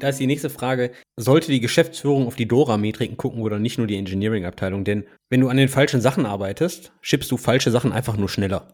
Da ist die nächste Frage, sollte die Geschäftsführung auf die Dora-Metriken gucken oder nicht nur die Engineering-Abteilung? Denn wenn du an den falschen Sachen arbeitest, schippst du falsche Sachen einfach nur schneller.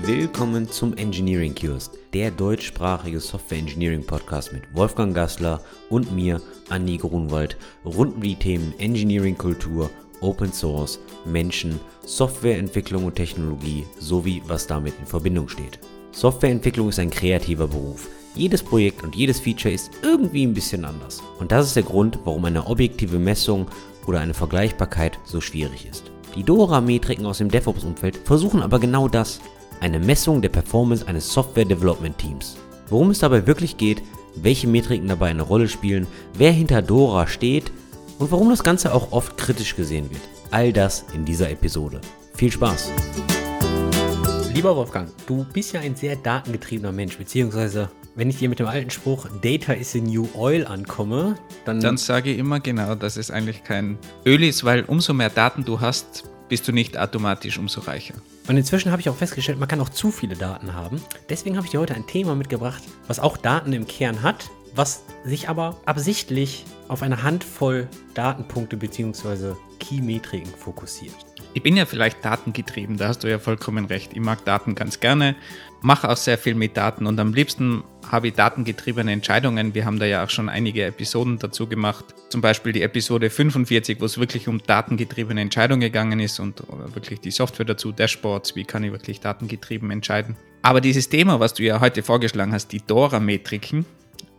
Willkommen zum Engineering Kiosk, der deutschsprachige Software Engineering Podcast mit Wolfgang Gassler und mir, Andi Grunwald, rund um die Themen Engineering Kultur, Open Source, Menschen, Softwareentwicklung und Technologie sowie was damit in Verbindung steht. Softwareentwicklung ist ein kreativer Beruf. Jedes Projekt und jedes Feature ist irgendwie ein bisschen anders. Und das ist der Grund, warum eine objektive Messung oder eine Vergleichbarkeit so schwierig ist. Die Dora-Metriken aus dem DevOps-Umfeld versuchen aber genau das, eine Messung der Performance eines Software-Development-Teams. Worum es dabei wirklich geht, welche Metriken dabei eine Rolle spielen, wer hinter Dora steht und warum das Ganze auch oft kritisch gesehen wird. All das in dieser Episode. Viel Spaß! Lieber Wolfgang, du bist ja ein sehr datengetriebener Mensch, beziehungsweise wenn ich dir mit dem alten Spruch Data is the new oil ankomme, dann. Dann sage ich immer genau, dass es eigentlich kein Öl ist, weil umso mehr Daten du hast, bist du nicht automatisch umso reicher. Und inzwischen habe ich auch festgestellt, man kann auch zu viele Daten haben. Deswegen habe ich dir heute ein Thema mitgebracht, was auch Daten im Kern hat, was sich aber absichtlich auf eine Handvoll Datenpunkte bzw. Key-Metriken fokussiert. Ich bin ja vielleicht datengetrieben, da hast du ja vollkommen recht. Ich mag Daten ganz gerne, mache auch sehr viel mit Daten und am liebsten habe ich datengetriebene Entscheidungen. Wir haben da ja auch schon einige Episoden dazu gemacht. Zum Beispiel die Episode 45, wo es wirklich um datengetriebene Entscheidungen gegangen ist und wirklich die Software dazu, Dashboards, wie kann ich wirklich datengetrieben entscheiden. Aber dieses Thema, was du ja heute vorgeschlagen hast, die Dora-Metriken,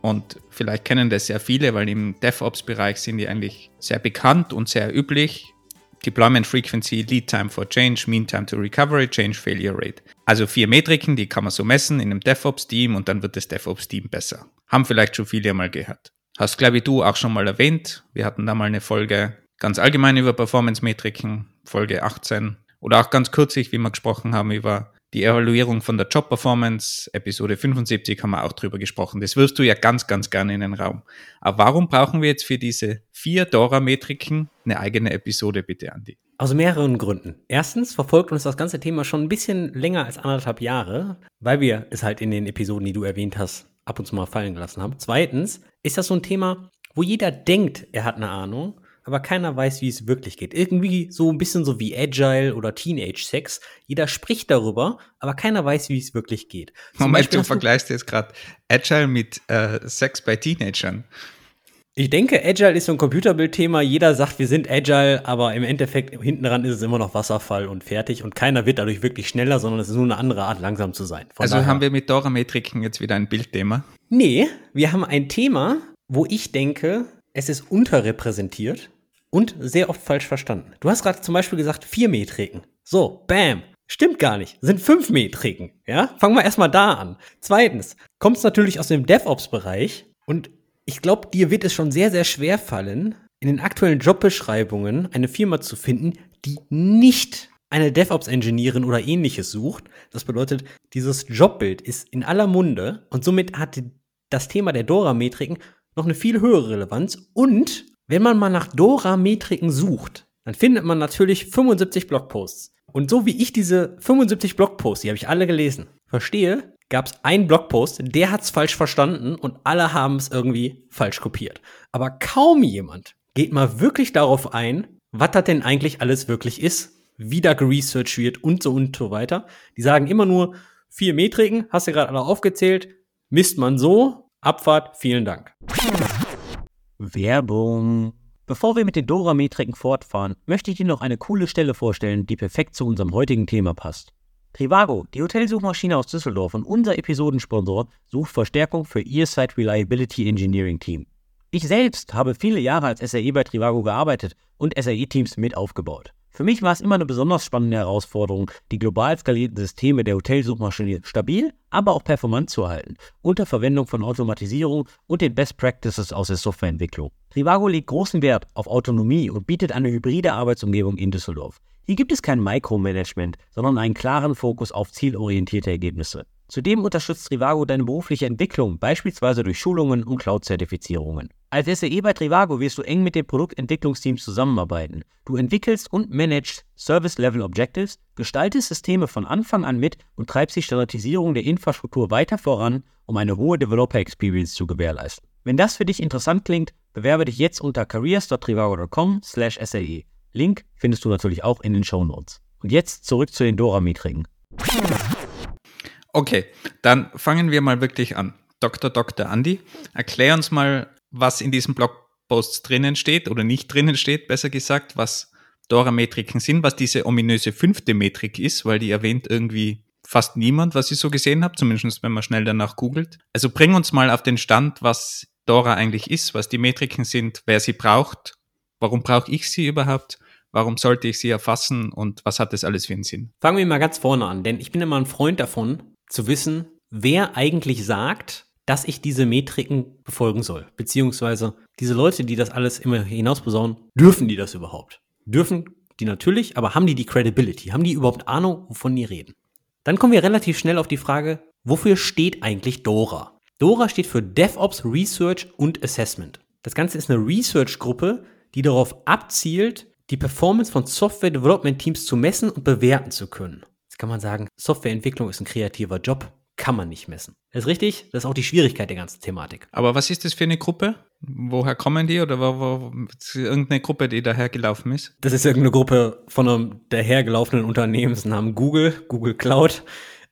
und vielleicht kennen das sehr viele, weil im DevOps-Bereich sind die eigentlich sehr bekannt und sehr üblich. Deployment Frequency, Lead Time for Change, Mean Time to Recovery, Change Failure Rate. Also vier Metriken, die kann man so messen in einem DevOps-Team und dann wird das DevOps-Team besser. Haben vielleicht schon viele mal gehört. Hast, glaube ich, du auch schon mal erwähnt. Wir hatten da mal eine Folge ganz allgemein über Performance-Metriken, Folge 18. Oder auch ganz kürzlich, wie wir gesprochen haben, über die Evaluierung von der Job-Performance, Episode 75, haben wir auch drüber gesprochen. Das wirst du ja ganz, ganz gerne in den Raum. Aber warum brauchen wir jetzt für diese vier Dora-Metriken eine eigene Episode, bitte, Andi? Aus mehreren Gründen. Erstens verfolgt uns das ganze Thema schon ein bisschen länger als anderthalb Jahre, weil wir es halt in den Episoden, die du erwähnt hast, ab und zu mal fallen gelassen haben. Zweitens ist das so ein Thema, wo jeder denkt, er hat eine Ahnung, aber keiner weiß, wie es wirklich geht. Irgendwie so ein bisschen so wie Agile oder Teenage Sex. Jeder spricht darüber, aber keiner weiß, wie es wirklich geht. Zum Moment, Beispiel du vergleichst jetzt gerade Agile mit äh, Sex bei Teenagern. Ich denke, Agile ist so ein Computerbildthema. Jeder sagt, wir sind Agile, aber im Endeffekt hinten dran ist es immer noch Wasserfall und fertig und keiner wird dadurch wirklich schneller, sondern es ist nur eine andere Art, langsam zu sein. Von also daher. haben wir mit Dora-Metriken jetzt wieder ein Bildthema? Nee, wir haben ein Thema, wo ich denke, es ist unterrepräsentiert und sehr oft falsch verstanden. Du hast gerade zum Beispiel gesagt, vier Metriken. So, bam. Stimmt gar nicht. Sind fünf Metriken. Ja? Fangen wir erstmal da an. Zweitens, kommt natürlich aus dem DevOps-Bereich und ich glaube, dir wird es schon sehr, sehr schwer fallen, in den aktuellen Jobbeschreibungen eine Firma zu finden, die nicht eine DevOps-Engineerin oder ähnliches sucht. Das bedeutet, dieses Jobbild ist in aller Munde und somit hat das Thema der Dora-Metriken noch eine viel höhere Relevanz und wenn man mal nach Dora-Metriken sucht, dann findet man natürlich 75 Blogposts. Und so wie ich diese 75 Blogposts, die habe ich alle gelesen, verstehe, gab es einen Blogpost, der hat es falsch verstanden und alle haben es irgendwie falsch kopiert. Aber kaum jemand geht mal wirklich darauf ein, was das denn eigentlich alles wirklich ist, wie da geresearched wird und so und so weiter. Die sagen immer nur, vier Metriken, hast du gerade alle aufgezählt, misst man so, Abfahrt, vielen Dank. Werbung. Bevor wir mit den Dora-Metriken fortfahren, möchte ich dir noch eine coole Stelle vorstellen, die perfekt zu unserem heutigen Thema passt. Trivago, die Hotelsuchmaschine aus Düsseldorf und unser Episodensponsor, sucht Verstärkung für ihr Site Reliability Engineering Team. Ich selbst habe viele Jahre als SAE bei Trivago gearbeitet und SAE-Teams mit aufgebaut. Für mich war es immer eine besonders spannende Herausforderung, die global skalierten Systeme der Hotelsuchmaschine stabil, aber auch performant zu halten, unter Verwendung von Automatisierung und den Best Practices aus der Softwareentwicklung. Trivago legt großen Wert auf Autonomie und bietet eine hybride Arbeitsumgebung in Düsseldorf. Hier gibt es kein Micromanagement, sondern einen klaren Fokus auf zielorientierte Ergebnisse. Zudem unterstützt Trivago deine berufliche Entwicklung, beispielsweise durch Schulungen und Cloud-Zertifizierungen. Als SAE bei Trivago wirst du eng mit den Produktentwicklungsteams zusammenarbeiten. Du entwickelst und managst Service-Level Objectives, gestaltest Systeme von Anfang an mit und treibst die Standardisierung der Infrastruktur weiter voran, um eine hohe Developer-Experience zu gewährleisten. Wenn das für dich interessant klingt, bewerbe dich jetzt unter careers.trivago.com/sae. Link findest du natürlich auch in den Show Notes. Und jetzt zurück zu den Dora-Metriken. Okay, dann fangen wir mal wirklich an. Dr. Dr. Andi, erklär uns mal, was in diesem Blogpost drinnen steht oder nicht drinnen steht, besser gesagt, was Dora-Metriken sind, was diese ominöse fünfte Metrik ist, weil die erwähnt irgendwie fast niemand, was ich so gesehen habe, zumindest wenn man schnell danach googelt. Also bring uns mal auf den Stand, was Dora eigentlich ist, was die Metriken sind, wer sie braucht, warum brauche ich sie überhaupt Warum sollte ich sie erfassen und was hat das alles für einen Sinn? Fangen wir mal ganz vorne an, denn ich bin immer ein Freund davon, zu wissen, wer eigentlich sagt, dass ich diese Metriken befolgen soll. Beziehungsweise diese Leute, die das alles immer hinausbesaunen, dürfen die das überhaupt? Dürfen die natürlich, aber haben die die Credibility? Haben die überhaupt Ahnung, wovon die reden? Dann kommen wir relativ schnell auf die Frage, wofür steht eigentlich DORA? DORA steht für DevOps Research und Assessment. Das Ganze ist eine Research-Gruppe, die darauf abzielt, die Performance von Software Development Teams zu messen und bewerten zu können. Jetzt kann man sagen, Softwareentwicklung ist ein kreativer Job, kann man nicht messen. Das ist richtig, das ist auch die Schwierigkeit der ganzen Thematik. Aber was ist das für eine Gruppe? Woher kommen die oder wo, wo, irgendeine Gruppe, die dahergelaufen ist? Das ist irgendeine Gruppe von einem dahergelaufenen Unternehmensnamen Google, Google Cloud.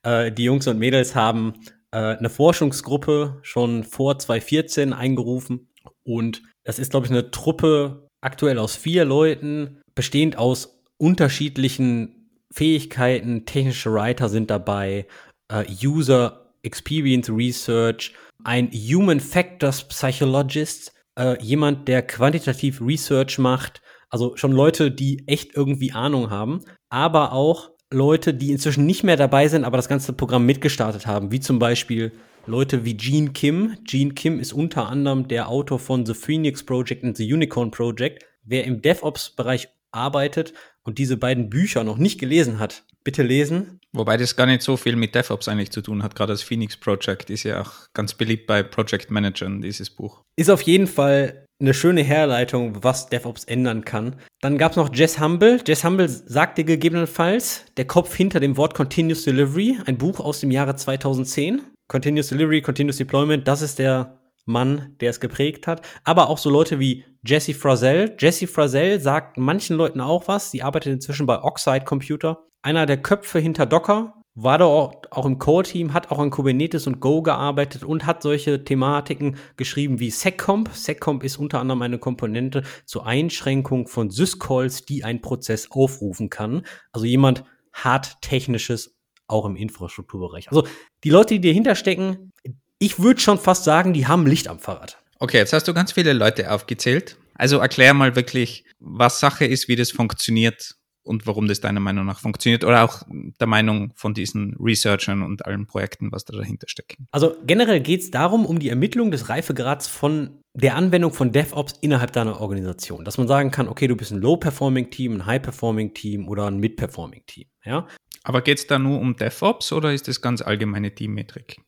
Äh, die Jungs und Mädels haben äh, eine Forschungsgruppe schon vor 2014 eingerufen und das ist, glaube ich, eine Truppe aktuell aus vier Leuten, bestehend aus unterschiedlichen Fähigkeiten. Technische Writer sind dabei, äh, User Experience Research, ein Human Factors Psychologist, äh, jemand, der quantitativ Research macht. Also schon Leute, die echt irgendwie Ahnung haben, aber auch Leute, die inzwischen nicht mehr dabei sind, aber das ganze Programm mitgestartet haben, wie zum Beispiel Leute wie Gene Kim. Gene Kim ist unter anderem der Autor von The Phoenix Project und The Unicorn Project. Wer im DevOps-Bereich arbeitet und diese beiden Bücher noch nicht gelesen hat, bitte lesen. Wobei das gar nicht so viel mit DevOps eigentlich zu tun hat. Gerade das Phoenix Project ist ja auch ganz beliebt bei Project Managern, dieses Buch. Ist auf jeden Fall eine schöne Herleitung, was DevOps ändern kann. Dann gab es noch Jess Humble. Jess Humble sagte gegebenenfalls der Kopf hinter dem Wort Continuous Delivery, ein Buch aus dem Jahre 2010. Continuous Delivery, Continuous Deployment, das ist der Mann, der es geprägt hat. Aber auch so Leute wie Jesse Frazell. Jesse Frazell sagt manchen Leuten auch was. Sie arbeitet inzwischen bei Oxide Computer. Einer der Köpfe hinter Docker. War da auch, im Core-Team, hat auch an Kubernetes und Go gearbeitet und hat solche Thematiken geschrieben wie SecComp. SecComp ist unter anderem eine Komponente zur Einschränkung von Syscalls, die ein Prozess aufrufen kann. Also jemand hart technisches auch im Infrastrukturbereich. Also die Leute, die dahinter stecken, ich würde schon fast sagen, die haben Licht am Fahrrad. Okay, jetzt hast du ganz viele Leute aufgezählt. Also erklär mal wirklich, was Sache ist, wie das funktioniert und warum das deiner Meinung nach funktioniert oder auch der Meinung von diesen Researchern und allen Projekten, was da dahinter steckt. Also generell geht es darum, um die Ermittlung des Reifegrads von der Anwendung von DevOps innerhalb deiner Organisation. Dass man sagen kann, okay, du bist ein Low-Performing-Team, ein High-Performing-Team oder ein Mid-Performing-Team. Ja? Aber geht es da nur um DevOps oder ist das ganz allgemeine Teammetrik?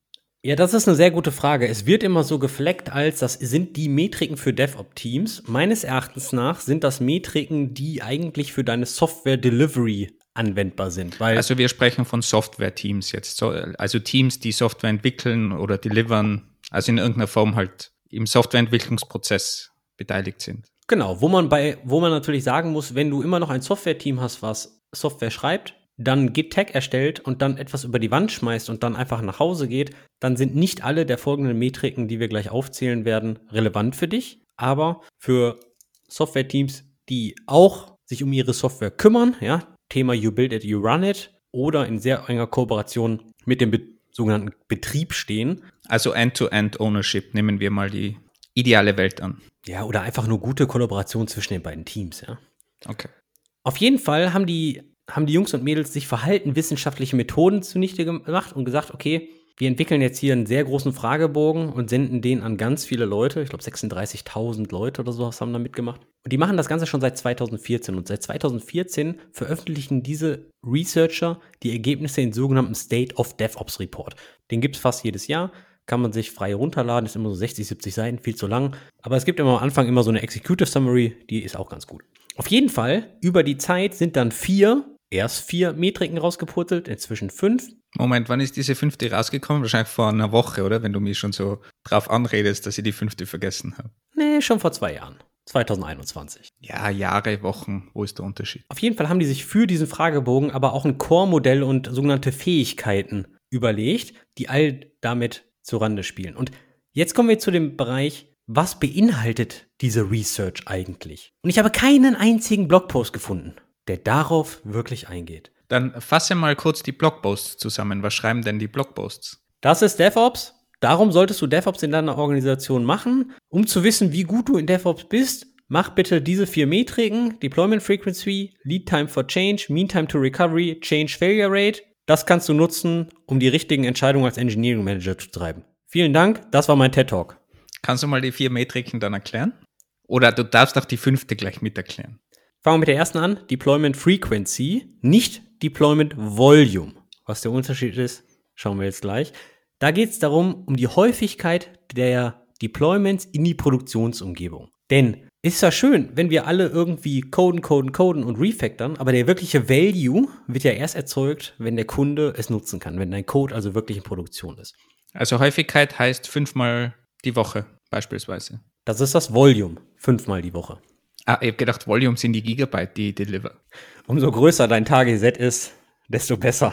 Ja, das ist eine sehr gute Frage. Es wird immer so gefleckt als, das sind die Metriken für DevOps-Teams. Meines Erachtens nach sind das Metriken, die eigentlich für deine Software-Delivery anwendbar sind. also wir sprechen von Software-Teams jetzt, also Teams, die Software entwickeln oder delivern, also in irgendeiner Form halt im Softwareentwicklungsprozess beteiligt sind. Genau, wo man bei, wo man natürlich sagen muss, wenn du immer noch ein Software-Team hast, was Software schreibt, dann Git-Tag erstellt und dann etwas über die Wand schmeißt und dann einfach nach Hause geht, dann sind nicht alle der folgenden Metriken, die wir gleich aufzählen werden, relevant für dich. Aber für Software-Teams, die auch sich um ihre Software kümmern, ja, Thema You Build It, You Run It oder in sehr enger Kooperation mit dem be sogenannten Betrieb stehen. Also End-to-End-Ownership nehmen wir mal die ideale Welt an. Ja, oder einfach nur gute Kollaboration zwischen den beiden Teams, ja. Okay. Auf jeden Fall haben die haben die Jungs und Mädels sich verhaltenwissenschaftliche Methoden zunichte gemacht und gesagt, okay, wir entwickeln jetzt hier einen sehr großen Fragebogen und senden den an ganz viele Leute. Ich glaube, 36.000 Leute oder sowas haben da mitgemacht. Und die machen das Ganze schon seit 2014. Und seit 2014 veröffentlichen diese Researcher die Ergebnisse in sogenannten State of DevOps Report. Den gibt es fast jedes Jahr. Kann man sich frei runterladen, ist immer so 60, 70 Seiten, viel zu lang. Aber es gibt immer am Anfang immer so eine Executive Summary, die ist auch ganz gut. Auf jeden Fall, über die Zeit sind dann vier, erst vier Metriken rausgepurzelt, inzwischen fünf. Moment, wann ist diese fünfte rausgekommen? Wahrscheinlich vor einer Woche, oder? Wenn du mich schon so drauf anredest, dass ich die fünfte vergessen habe. Nee, schon vor zwei Jahren. 2021. Ja, Jahre, Wochen, wo ist der Unterschied? Auf jeden Fall haben die sich für diesen Fragebogen aber auch ein Core-Modell und sogenannte Fähigkeiten überlegt, die all damit zurande spielen. Und jetzt kommen wir zu dem Bereich, was beinhaltet diese Research eigentlich? Und ich habe keinen einzigen Blogpost gefunden, der darauf wirklich eingeht. Dann fasse mal kurz die Blogposts zusammen. Was schreiben denn die Blogposts? Das ist DevOps. Darum solltest du DevOps in deiner Organisation machen. Um zu wissen, wie gut du in DevOps bist, mach bitte diese vier Metriken: Deployment Frequency, Lead Time for Change, Mean Time to Recovery, Change Failure Rate. Das kannst du nutzen, um die richtigen Entscheidungen als Engineering Manager zu treiben. Vielen Dank, das war mein TED Talk. Kannst du mal die vier Metriken dann erklären? Oder du darfst auch die fünfte gleich mit erklären. Fangen wir mit der ersten an. Deployment Frequency, nicht Deployment Volume. Was der Unterschied ist, schauen wir jetzt gleich. Da geht es darum, um die Häufigkeit der Deployments in die Produktionsumgebung. Denn ist ja schön, wenn wir alle irgendwie coden, coden, coden und refactoren, aber der wirkliche Value wird ja erst erzeugt, wenn der Kunde es nutzen kann, wenn dein Code also wirklich in Produktion ist. Also Häufigkeit heißt fünfmal die Woche beispielsweise. Das ist das Volume, fünfmal die Woche. Ah, ich habe gedacht, Volume sind die Gigabyte, die ich deliver. Umso größer dein Target ist, desto besser.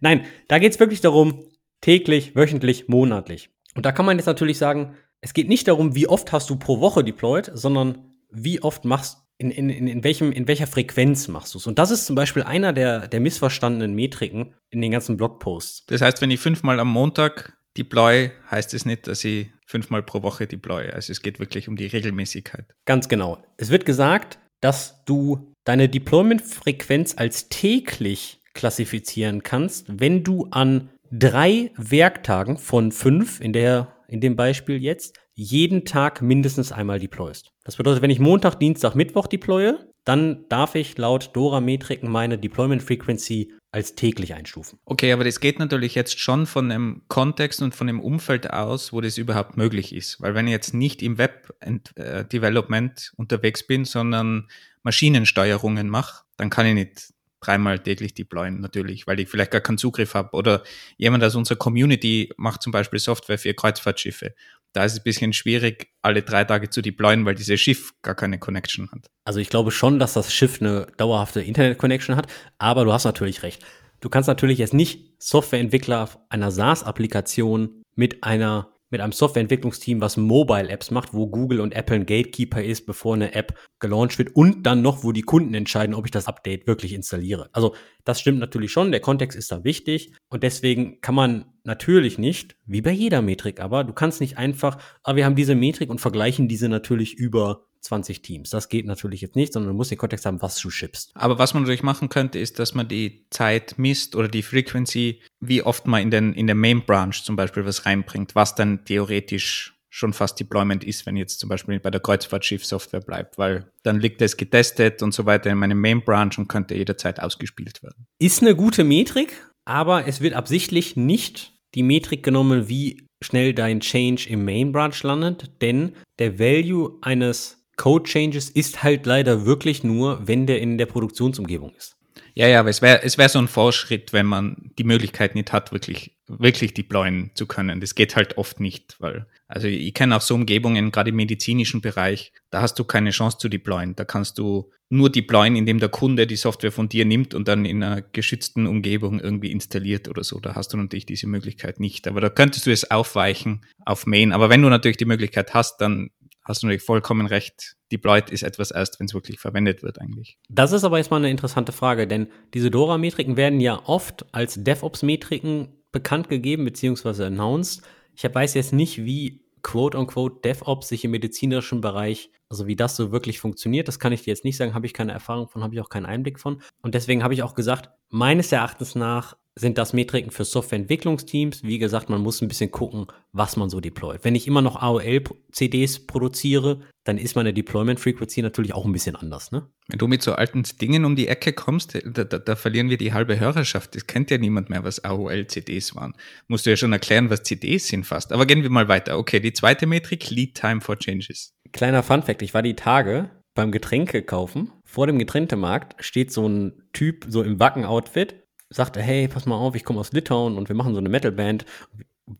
Nein, da geht es wirklich darum, täglich, wöchentlich, monatlich. Und da kann man jetzt natürlich sagen, es geht nicht darum, wie oft hast du pro Woche deployed, sondern wie oft machst in, in, in, welchem, in welcher Frequenz machst du es? Und das ist zum Beispiel einer der, der missverstandenen Metriken in den ganzen Blogposts. Das heißt, wenn ich fünfmal am Montag deploy, heißt es nicht, dass ich fünfmal pro Woche deploy. Also es geht wirklich um die Regelmäßigkeit. Ganz genau. Es wird gesagt, dass du deine Deployment-Frequenz als täglich klassifizieren kannst, wenn du an drei Werktagen von fünf, in, der, in dem Beispiel jetzt, jeden Tag mindestens einmal deployst. Das bedeutet, wenn ich Montag, Dienstag, Mittwoch deploye, dann darf ich laut Dora-Metriken meine Deployment Frequency als täglich einstufen. Okay, aber das geht natürlich jetzt schon von einem Kontext und von einem Umfeld aus, wo das überhaupt möglich ist. Weil wenn ich jetzt nicht im Web-Development unterwegs bin, sondern Maschinensteuerungen mache, dann kann ich nicht dreimal täglich deployen, natürlich, weil ich vielleicht gar keinen Zugriff habe. Oder jemand aus unserer Community macht zum Beispiel Software für Kreuzfahrtschiffe. Da ist es ein bisschen schwierig, alle drei Tage zu deployen, weil dieses Schiff gar keine Connection hat. Also ich glaube schon, dass das Schiff eine dauerhafte Internet-Connection hat, aber du hast natürlich recht. Du kannst natürlich jetzt nicht Softwareentwickler einer SaaS-Applikation mit einer mit einem Softwareentwicklungsteam, was Mobile-Apps macht, wo Google und Apple ein Gatekeeper ist, bevor eine App gelauncht wird und dann noch, wo die Kunden entscheiden, ob ich das Update wirklich installiere. Also das stimmt natürlich schon, der Kontext ist da wichtig und deswegen kann man natürlich nicht, wie bei jeder Metrik, aber du kannst nicht einfach, aber ah, wir haben diese Metrik und vergleichen diese natürlich über 20 Teams. Das geht natürlich jetzt nicht, sondern du musst den Kontext haben, was du schippst. Aber was man natürlich machen könnte, ist, dass man die Zeit misst oder die Frequency, wie oft man in, den, in der Main Branch zum Beispiel was reinbringt, was dann theoretisch schon fast Deployment ist, wenn jetzt zum Beispiel bei der Kreuzfahrtschiff-Software bleibt, weil dann liegt es getestet und so weiter in meinem Main Branch und könnte jederzeit ausgespielt werden. Ist eine gute Metrik, aber es wird absichtlich nicht die Metrik genommen, wie schnell dein Change im Main Branch landet, denn der Value eines Code Changes ist halt leider wirklich nur, wenn der in der Produktionsumgebung ist. Ja, ja, aber es wäre es wär so ein Fortschritt, wenn man die Möglichkeit nicht hat, wirklich, wirklich deployen zu können. Das geht halt oft nicht, weil, also ich kenne auch so Umgebungen, gerade im medizinischen Bereich, da hast du keine Chance zu deployen. Da kannst du nur deployen, indem der Kunde die Software von dir nimmt und dann in einer geschützten Umgebung irgendwie installiert oder so. Da hast du natürlich diese Möglichkeit nicht. Aber da könntest du es aufweichen auf Main. Aber wenn du natürlich die Möglichkeit hast, dann hast du natürlich vollkommen recht. Deployed ist etwas erst, wenn es wirklich verwendet wird eigentlich. Das ist aber jetzt mal eine interessante Frage, denn diese Dora-Metriken werden ja oft als DevOps-Metriken bekannt gegeben bzw. announced. Ich weiß jetzt nicht, wie quote-unquote DevOps sich im medizinischen Bereich, also wie das so wirklich funktioniert, das kann ich dir jetzt nicht sagen, habe ich keine Erfahrung von, habe ich auch keinen Einblick von. Und deswegen habe ich auch gesagt, meines Erachtens nach sind das Metriken für Softwareentwicklungsteams. Wie gesagt, man muss ein bisschen gucken, was man so deployt. Wenn ich immer noch AOL-CDs produziere, dann ist meine Deployment Frequency natürlich auch ein bisschen anders. Ne? Wenn du mit so alten Dingen um die Ecke kommst, da, da, da verlieren wir die halbe Hörerschaft. Das kennt ja niemand mehr, was AOL-CDs waren. Musst du ja schon erklären, was CDs sind fast. Aber gehen wir mal weiter. Okay, die zweite Metrik, Lead Time for Changes. Kleiner Fun-Fact: Ich war die Tage beim Getränke kaufen. Vor dem Getränkemarkt steht so ein Typ so im Wacken-Outfit sagte, hey, pass mal auf, ich komme aus Litauen und wir machen so eine Metalband.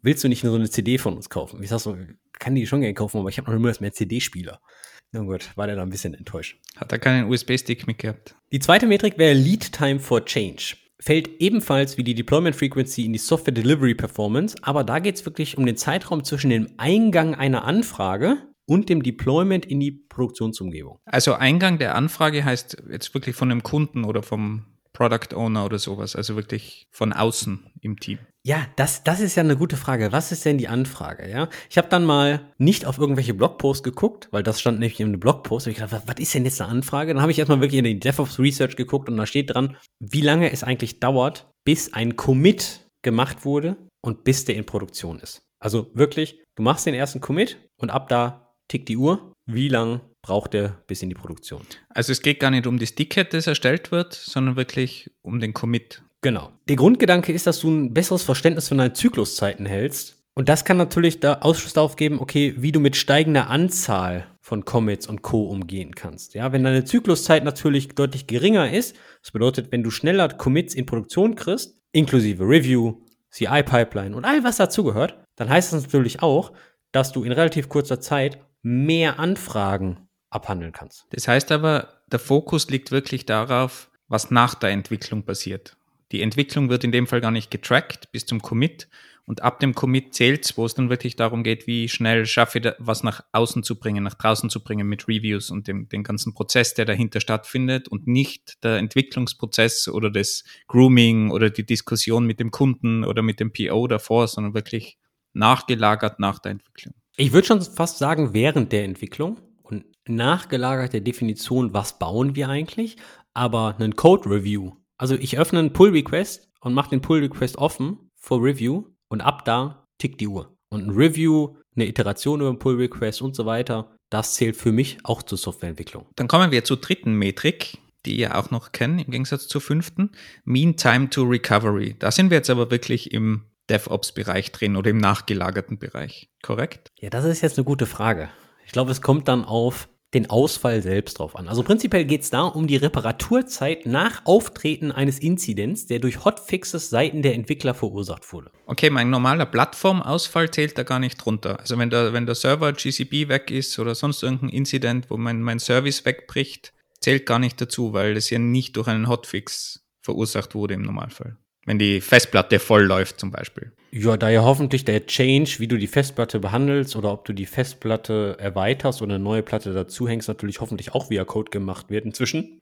Willst du nicht nur so eine CD von uns kaufen? Ich sag so, kann die schon gerne kaufen, aber ich habe noch immer mehr CD-Spieler. Na gut, war der da ein bisschen enttäuscht. Hat er keinen USB-Stick mitgehabt? Die zweite Metrik wäre Lead Time for Change. Fällt ebenfalls wie die Deployment Frequency in die Software Delivery Performance, aber da geht es wirklich um den Zeitraum zwischen dem Eingang einer Anfrage und dem Deployment in die Produktionsumgebung. Also Eingang der Anfrage heißt jetzt wirklich von einem Kunden oder vom Product Owner oder sowas, also wirklich von außen im Team? Ja, das, das ist ja eine gute Frage. Was ist denn die Anfrage? Ja, ich habe dann mal nicht auf irgendwelche Blogposts geguckt, weil das stand nämlich in einem Blogpost. Und ich dachte, was, was ist denn jetzt eine Anfrage? Dann habe ich erstmal wirklich in die DevOps Research geguckt und da steht dran, wie lange es eigentlich dauert, bis ein Commit gemacht wurde und bis der in Produktion ist. Also wirklich, du machst den ersten Commit und ab da tickt die Uhr. Wie lang braucht er bis in die Produktion. Also es geht gar nicht um das Ticket, das erstellt wird, sondern wirklich um den Commit. Genau. Der Grundgedanke ist, dass du ein besseres Verständnis von deinen Zykluszeiten hältst. Und das kann natürlich da Ausschluss darauf geben, okay, wie du mit steigender Anzahl von Commits und Co. umgehen kannst. Ja, wenn deine Zykluszeit natürlich deutlich geringer ist, das bedeutet, wenn du schneller Commits in Produktion kriegst, inklusive Review, CI-Pipeline und all was dazugehört, dann heißt das natürlich auch, dass du in relativ kurzer Zeit mehr Anfragen abhandeln kannst. Das heißt aber, der Fokus liegt wirklich darauf, was nach der Entwicklung passiert. Die Entwicklung wird in dem Fall gar nicht getrackt bis zum Commit und ab dem Commit zählt es, wo es dann wirklich darum geht, wie schnell schaffe ich was nach außen zu bringen, nach draußen zu bringen mit Reviews und dem, den ganzen Prozess, der dahinter stattfindet und nicht der Entwicklungsprozess oder das Grooming oder die Diskussion mit dem Kunden oder mit dem PO davor, sondern wirklich nachgelagert nach der Entwicklung. Ich würde schon fast sagen, während der Entwicklung, nachgelagerte Definition, was bauen wir eigentlich, aber einen Code Review. Also ich öffne einen Pull Request und mache den Pull Request offen for Review und ab da tickt die Uhr. Und ein Review, eine Iteration über den Pull Request und so weiter, das zählt für mich auch zur Softwareentwicklung. Dann kommen wir zur dritten Metrik, die ihr auch noch kennt, im Gegensatz zur fünften. Mean Time to Recovery. Da sind wir jetzt aber wirklich im DevOps-Bereich drin oder im nachgelagerten Bereich, korrekt? Ja, das ist jetzt eine gute Frage. Ich glaube, es kommt dann auf den Ausfall selbst drauf an. Also prinzipiell geht es da um die Reparaturzeit nach Auftreten eines Inzidents, der durch Hotfixes seiten der Entwickler verursacht wurde. Okay, mein normaler Plattformausfall zählt da gar nicht drunter. Also wenn der, wenn der Server GCP weg ist oder sonst irgendein Incident, wo mein, mein Service wegbricht, zählt gar nicht dazu, weil das ja nicht durch einen Hotfix verursacht wurde im Normalfall wenn die Festplatte voll läuft zum Beispiel. Ja, da ja hoffentlich der Change, wie du die Festplatte behandelst oder ob du die Festplatte erweiterst oder eine neue Platte dazuhängst, natürlich hoffentlich auch via Code gemacht wird inzwischen.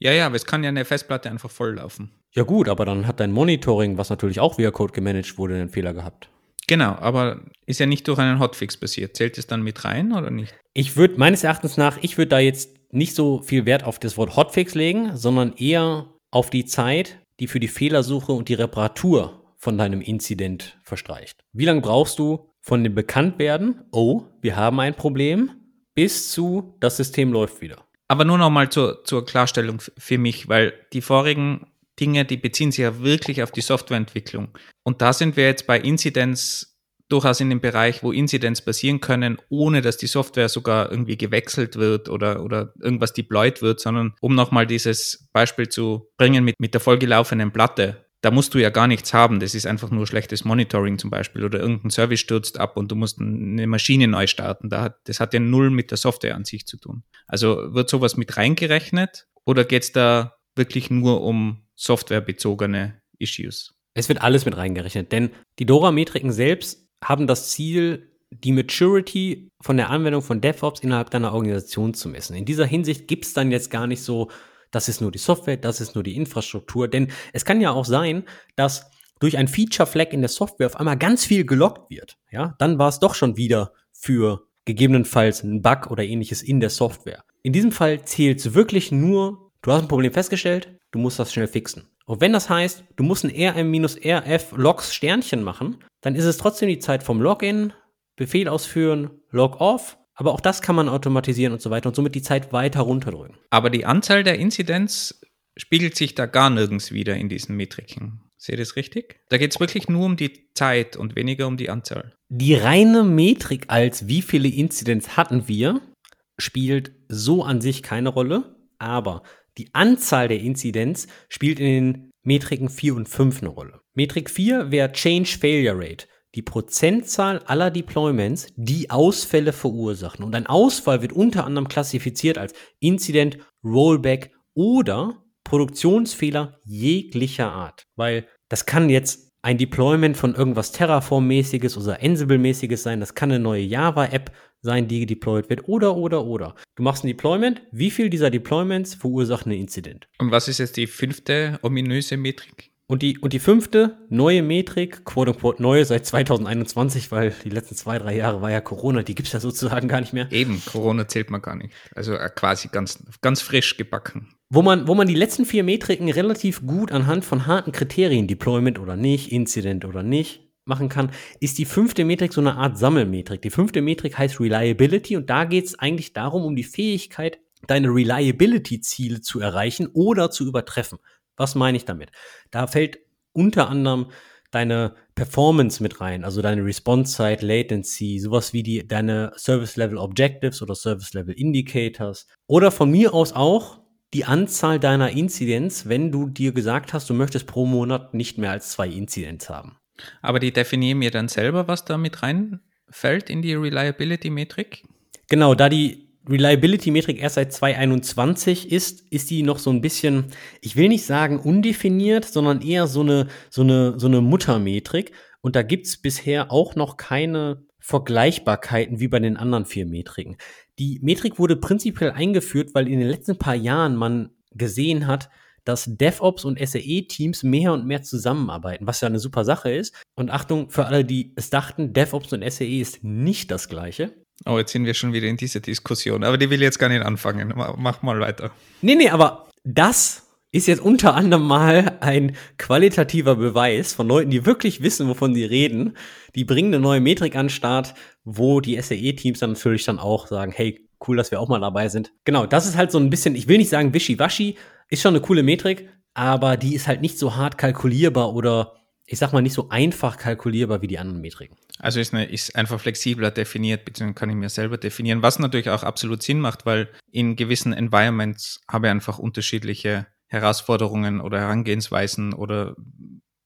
Ja, ja, aber es kann ja eine Festplatte einfach voll laufen. Ja gut, aber dann hat dein Monitoring, was natürlich auch via Code gemanagt wurde, einen Fehler gehabt. Genau, aber ist ja nicht durch einen Hotfix passiert. Zählt es dann mit rein oder nicht? Ich würde meines Erachtens nach, ich würde da jetzt nicht so viel Wert auf das Wort Hotfix legen, sondern eher auf die Zeit, die für die Fehlersuche und die Reparatur von deinem Inzident verstreicht. Wie lange brauchst du von dem Bekanntwerden, oh, wir haben ein Problem, bis zu das System läuft wieder? Aber nur nochmal zur, zur Klarstellung für mich, weil die vorigen Dinge, die beziehen sich ja wirklich auf die Softwareentwicklung. Und da sind wir jetzt bei Inzidenz durchaus in dem Bereich, wo Inzidenz passieren können, ohne dass die Software sogar irgendwie gewechselt wird oder, oder irgendwas deployed wird, sondern um nochmal dieses Beispiel zu bringen mit, mit der vollgelaufenen Platte. Da musst du ja gar nichts haben. Das ist einfach nur schlechtes Monitoring zum Beispiel oder irgendein Service stürzt ab und du musst eine Maschine neu starten. das hat ja null mit der Software an sich zu tun. Also wird sowas mit reingerechnet oder geht es da wirklich nur um softwarebezogene Issues? Es wird alles mit reingerechnet, denn die Dora-Metriken selbst haben das Ziel, die Maturity von der Anwendung von DevOps innerhalb deiner Organisation zu messen. In dieser Hinsicht gibt es dann jetzt gar nicht so, das ist nur die Software, das ist nur die Infrastruktur, denn es kann ja auch sein, dass durch ein Feature-Flag in der Software auf einmal ganz viel gelockt wird. Ja, dann war es doch schon wieder für gegebenenfalls ein Bug oder ähnliches in der Software. In diesem Fall zählt wirklich nur Du hast ein Problem festgestellt, du musst das schnell fixen. Und wenn das heißt, du musst ein RM-RF Logs Sternchen machen, dann ist es trotzdem die Zeit vom Login, Befehl ausführen, Log off. Aber auch das kann man automatisieren und so weiter und somit die Zeit weiter runterdrücken. Aber die Anzahl der Inzidenz spiegelt sich da gar nirgends wieder in diesen Metriken. Sehe ich das richtig? Da geht es wirklich nur um die Zeit und weniger um die Anzahl. Die reine Metrik als wie viele Inzidenz hatten wir, spielt so an sich keine Rolle, aber die Anzahl der Inzidenz spielt in den Metriken 4 und 5 eine Rolle. Metrik 4 wäre Change Failure Rate, die Prozentzahl aller Deployments, die Ausfälle verursachen. Und ein Ausfall wird unter anderem klassifiziert als Incident, Rollback oder Produktionsfehler jeglicher Art. Weil das kann jetzt ein Deployment von irgendwas Terraform-mäßiges oder Ansible-mäßiges sein. Das kann eine neue Java-App sein, die deployed wird. Oder, oder, oder. Du machst ein Deployment. Wie viel dieser Deployments verursachen einen Incident? Und was ist jetzt die fünfte ominöse Metrik? Und die, und die fünfte neue Metrik, quote unquote neue seit 2021, weil die letzten zwei, drei Jahre war ja Corona, die gibt es ja sozusagen gar nicht mehr. Eben, Corona zählt man gar nicht. Also äh, quasi ganz, ganz frisch gebacken. Wo man, wo man die letzten vier Metriken relativ gut anhand von harten Kriterien, Deployment oder nicht, Incident oder nicht, machen kann, ist die fünfte Metrik so eine Art Sammelmetrik. Die fünfte Metrik heißt Reliability und da geht es eigentlich darum, um die Fähigkeit, deine Reliability-Ziele zu erreichen oder zu übertreffen. Was meine ich damit? Da fällt unter anderem deine Performance mit rein, also deine Response-Zeit, Latency, sowas wie die, deine Service-Level Objectives oder Service-Level Indicators. Oder von mir aus auch die Anzahl deiner Inzidenz, wenn du dir gesagt hast, du möchtest pro Monat nicht mehr als zwei Inzidenz haben. Aber die definieren mir dann selber, was da mit reinfällt in die Reliability-Metrik? Genau, da die Reliability-Metrik erst seit 2021 ist, ist die noch so ein bisschen, ich will nicht sagen undefiniert, sondern eher so eine, so eine, so eine Muttermetrik. Und da gibt's bisher auch noch keine Vergleichbarkeiten wie bei den anderen vier Metriken. Die Metrik wurde prinzipiell eingeführt, weil in den letzten paar Jahren man gesehen hat, dass DevOps und SAE-Teams mehr und mehr zusammenarbeiten, was ja eine super Sache ist. Und Achtung, für alle, die es dachten, DevOps und SAE ist nicht das gleiche. Oh, jetzt sind wir schon wieder in dieser Diskussion. Aber die will jetzt gar nicht anfangen. Mach mal weiter. Nee, nee, aber das ist jetzt unter anderem mal ein qualitativer Beweis von Leuten, die wirklich wissen, wovon sie reden. Die bringen eine neue Metrik an den Start, wo die SAE-Teams dann natürlich dann auch sagen, hey, cool, dass wir auch mal dabei sind. Genau, das ist halt so ein bisschen, ich will nicht sagen wischiwaschi, ist schon eine coole Metrik, aber die ist halt nicht so hart kalkulierbar oder ich sag mal nicht so einfach kalkulierbar wie die anderen Metriken. Also ist, eine, ist einfach flexibler definiert, beziehungsweise kann ich mir selber definieren, was natürlich auch absolut Sinn macht, weil in gewissen Environments habe ich einfach unterschiedliche Herausforderungen oder Herangehensweisen oder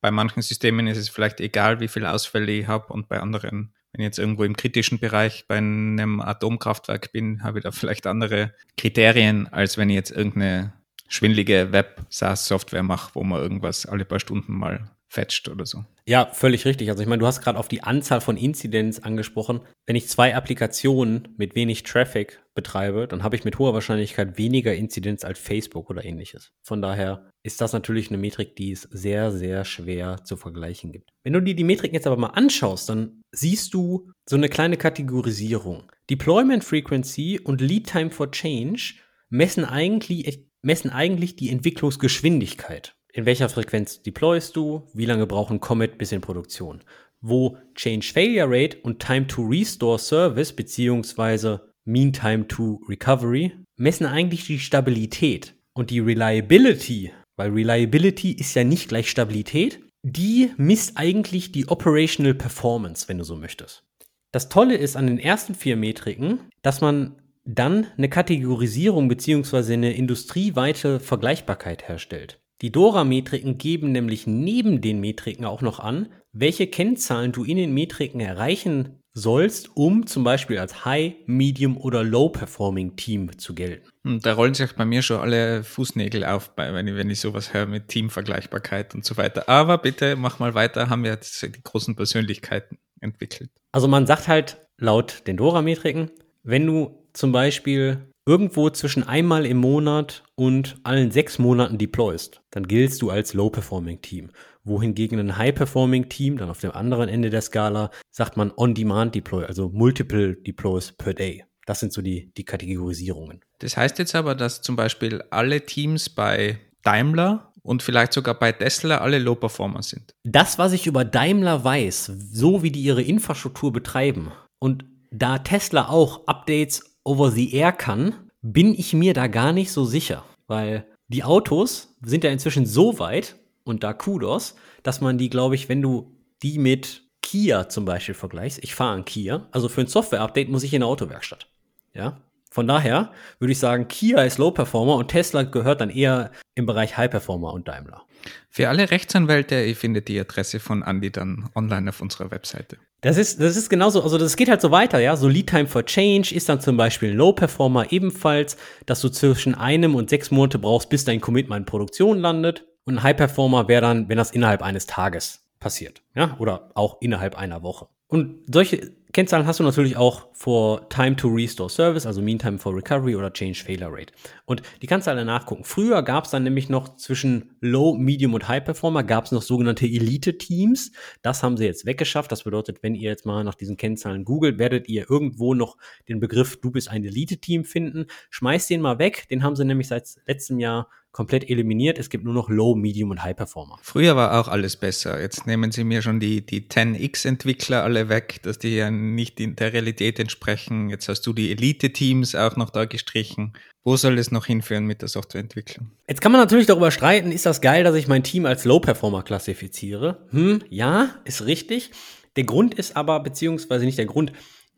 bei manchen Systemen ist es vielleicht egal, wie viele Ausfälle ich habe und bei anderen, wenn ich jetzt irgendwo im kritischen Bereich bei einem Atomkraftwerk bin, habe ich da vielleicht andere Kriterien, als wenn ich jetzt irgendeine schwindelige Web-SaaS-Software mache, wo man irgendwas alle paar Stunden mal fetcht oder so. Ja, völlig richtig. Also ich meine, du hast gerade auf die Anzahl von Incidents angesprochen. Wenn ich zwei Applikationen mit wenig Traffic betreibe, dann habe ich mit hoher Wahrscheinlichkeit weniger Incidents als Facebook oder ähnliches. Von daher ist das natürlich eine Metrik, die es sehr, sehr schwer zu vergleichen gibt. Wenn du dir die Metrik jetzt aber mal anschaust, dann siehst du so eine kleine Kategorisierung. Deployment Frequency und Lead Time for Change messen eigentlich, messen eigentlich die Entwicklungsgeschwindigkeit in welcher Frequenz deployst du, wie lange braucht ein Commit bis in Produktion. Wo Change Failure Rate und Time to Restore Service beziehungsweise Mean Time to Recovery messen eigentlich die Stabilität und die Reliability, weil Reliability ist ja nicht gleich Stabilität, die misst eigentlich die Operational Performance, wenn du so möchtest. Das Tolle ist an den ersten vier Metriken, dass man dann eine Kategorisierung beziehungsweise eine industrieweite Vergleichbarkeit herstellt. Die Dora-Metriken geben nämlich neben den Metriken auch noch an, welche Kennzahlen du in den Metriken erreichen sollst, um zum Beispiel als High, Medium oder Low-Performing Team zu gelten. Hm, da rollen sich bei mir schon alle Fußnägel auf, wenn ich, wenn ich sowas höre mit Teamvergleichbarkeit und so weiter. Aber bitte mach mal weiter, haben wir jetzt die großen Persönlichkeiten entwickelt. Also man sagt halt laut den Dora-Metriken, wenn du zum Beispiel irgendwo zwischen einmal im Monat und allen sechs Monaten deployst, dann giltst du als Low-Performing-Team. Wohingegen ein High-Performing-Team, dann auf dem anderen Ende der Skala, sagt man On-Demand-Deploy, also Multiple Deploys per Day. Das sind so die, die Kategorisierungen. Das heißt jetzt aber, dass zum Beispiel alle Teams bei Daimler und vielleicht sogar bei Tesla alle Low Performer sind. Das, was ich über Daimler weiß, so wie die ihre Infrastruktur betreiben und da Tesla auch Updates over the air kann, bin ich mir da gar nicht so sicher, weil die Autos sind ja inzwischen so weit und da Kudos, dass man die, glaube ich, wenn du die mit Kia zum Beispiel vergleichst, ich fahre ein Kia, also für ein Software-Update muss ich in eine Autowerkstatt. Ja, von daher würde ich sagen, Kia ist Low Performer und Tesla gehört dann eher im Bereich High Performer und Daimler. Für alle Rechtsanwälte, ihr findet die Adresse von Andy dann online auf unserer Webseite. Das ist, das ist genauso, also das geht halt so weiter, ja. So Lead Time for Change ist dann zum Beispiel ein Low Performer ebenfalls, dass du zwischen einem und sechs Monate brauchst, bis dein Commitment in Produktion landet. Und ein High Performer wäre dann, wenn das innerhalb eines Tages passiert, ja, oder auch innerhalb einer Woche. Und solche Kennzahlen hast du natürlich auch for Time to Restore Service, also Mean Time for Recovery oder Change Failure Rate. Und die kannst du alle nachgucken. Früher gab es dann nämlich noch zwischen Low, Medium und High Performer gab es noch sogenannte Elite-Teams. Das haben sie jetzt weggeschafft. Das bedeutet, wenn ihr jetzt mal nach diesen Kennzahlen googelt, werdet ihr irgendwo noch den Begriff Du bist ein Elite-Team finden. Schmeißt den mal weg. Den haben sie nämlich seit letztem Jahr komplett eliminiert. Es gibt nur noch Low, Medium und High Performer. Früher war auch alles besser. Jetzt nehmen sie mir schon die, die 10x-Entwickler alle weg, dass die ja nicht in der Realität entsprechen. Jetzt hast du die Elite-Teams auch noch da gestrichen. Wo soll es noch hinführen mit der Softwareentwicklung? Jetzt kann man natürlich darüber streiten, ist das geil, dass ich mein Team als Low Performer klassifiziere? Hm, ja, ist richtig. Der Grund ist aber, beziehungsweise nicht der Grund,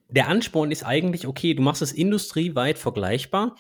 der Ansporn ist eigentlich, okay, du machst es industrieweit vergleichbar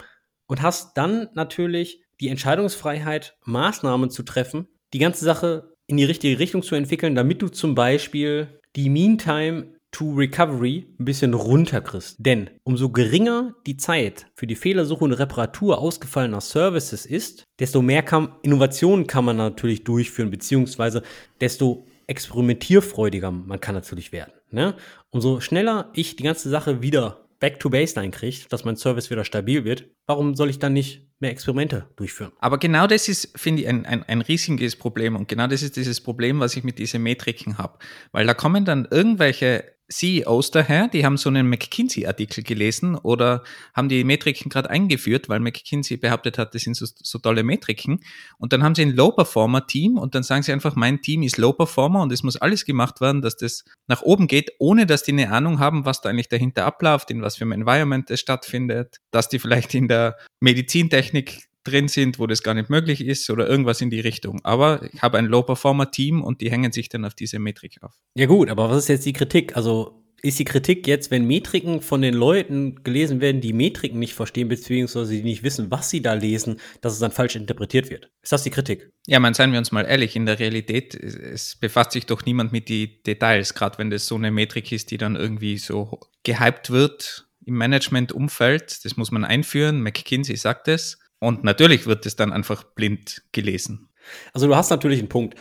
und hast dann natürlich die Entscheidungsfreiheit, Maßnahmen zu treffen, die ganze Sache in die richtige Richtung zu entwickeln, damit du zum Beispiel die Mean Time to Recovery ein bisschen runterkriegst. Denn umso geringer die Zeit für die Fehlersuche und Reparatur ausgefallener Services ist, desto mehr kann, Innovationen kann man natürlich durchführen, beziehungsweise desto experimentierfreudiger man kann natürlich werden. Ne? Umso schneller ich die ganze Sache wieder back to baseline kriege, dass mein Service wieder stabil wird, warum soll ich dann nicht mehr Experimente durchführen? Aber genau das ist, finde ich, ein, ein, ein riesiges Problem. Und genau das ist dieses Problem, was ich mit diesen Metriken habe. Weil da kommen dann irgendwelche CEOs daher, die haben so einen McKinsey-Artikel gelesen oder haben die Metriken gerade eingeführt, weil McKinsey behauptet hat, das sind so, so tolle Metriken. Und dann haben sie ein Low-Performer-Team und dann sagen sie einfach, mein Team ist Low-Performer und es muss alles gemacht werden, dass das nach oben geht, ohne dass die eine Ahnung haben, was da eigentlich dahinter abläuft, in was für einem Environment es stattfindet, dass die vielleicht in der Medizintechnik drin sind, wo das gar nicht möglich ist oder irgendwas in die Richtung. Aber ich habe ein Low-Performer-Team und die hängen sich dann auf diese Metrik auf. Ja gut, aber was ist jetzt die Kritik? Also ist die Kritik jetzt, wenn Metriken von den Leuten gelesen werden, die Metriken nicht verstehen, beziehungsweise die nicht wissen, was sie da lesen, dass es dann falsch interpretiert wird? Ist das die Kritik? Ja, man, seien wir uns mal ehrlich, in der Realität, es befasst sich doch niemand mit die Details, gerade wenn das so eine Metrik ist, die dann irgendwie so gehypt wird im Management-Umfeld. Das muss man einführen. McKinsey sagt es. Und natürlich wird es dann einfach blind gelesen. Also du hast natürlich einen Punkt.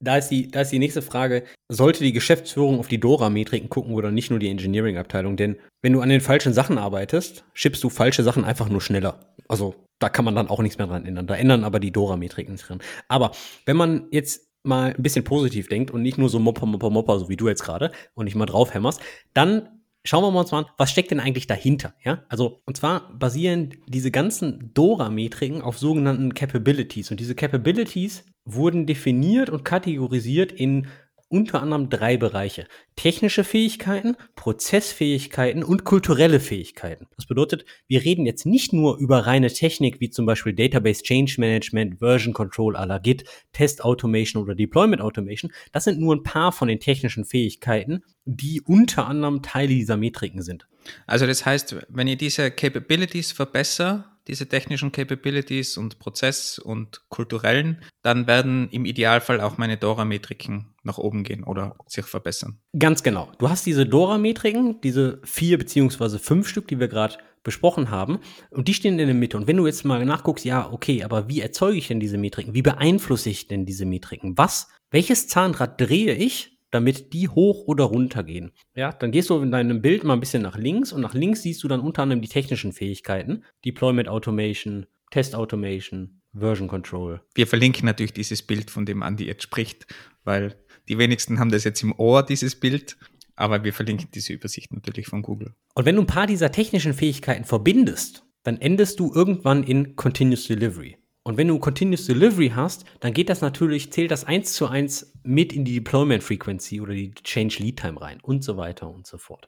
Da ist, die, da ist die nächste Frage, sollte die Geschäftsführung auf die Dora-Metriken gucken oder nicht nur die Engineering-Abteilung? Denn wenn du an den falschen Sachen arbeitest, schippst du falsche Sachen einfach nur schneller. Also da kann man dann auch nichts mehr dran ändern. Da ändern aber die Dora-Metriken drin. Aber wenn man jetzt mal ein bisschen positiv denkt und nicht nur so Mopper, Mopper, Mopper, so wie du jetzt gerade und nicht mal draufhämmerst, dann schauen wir uns mal an, was steckt denn eigentlich dahinter? Ja, also, und zwar basieren diese ganzen Dora-Metriken auf sogenannten Capabilities. Und diese Capabilities wurden definiert und kategorisiert in unter anderem drei Bereiche. Technische Fähigkeiten, Prozessfähigkeiten und kulturelle Fähigkeiten. Das bedeutet, wir reden jetzt nicht nur über reine Technik, wie zum Beispiel Database Change Management, Version Control à la Git, Test Automation oder Deployment Automation. Das sind nur ein paar von den technischen Fähigkeiten, die unter anderem Teile dieser Metriken sind. Also das heißt, wenn ihr diese Capabilities verbessert, diese technischen Capabilities und Prozess- und kulturellen, dann werden im Idealfall auch meine Dora-Metriken nach oben gehen oder sich verbessern. Ganz genau. Du hast diese Dora-Metriken, diese vier beziehungsweise fünf Stück, die wir gerade besprochen haben, und die stehen in der Mitte. Und wenn du jetzt mal nachguckst, ja, okay, aber wie erzeuge ich denn diese Metriken? Wie beeinflusse ich denn diese Metriken? Was, welches Zahnrad drehe ich, damit die hoch oder runter gehen. Ja, dann gehst du in deinem Bild mal ein bisschen nach links und nach links siehst du dann unter anderem die technischen Fähigkeiten, Deployment Automation, Test Automation, Version Control. Wir verlinken natürlich dieses Bild, von dem Andi jetzt spricht, weil die wenigsten haben das jetzt im Ohr, dieses Bild. aber wir verlinken diese Übersicht natürlich von Google. Und wenn du ein paar dieser technischen Fähigkeiten verbindest, dann endest du irgendwann in Continuous Delivery. Und wenn du Continuous Delivery hast, dann geht das natürlich, zählt das eins zu eins mit in die Deployment Frequency oder die Change Lead Time rein und so weiter und so fort.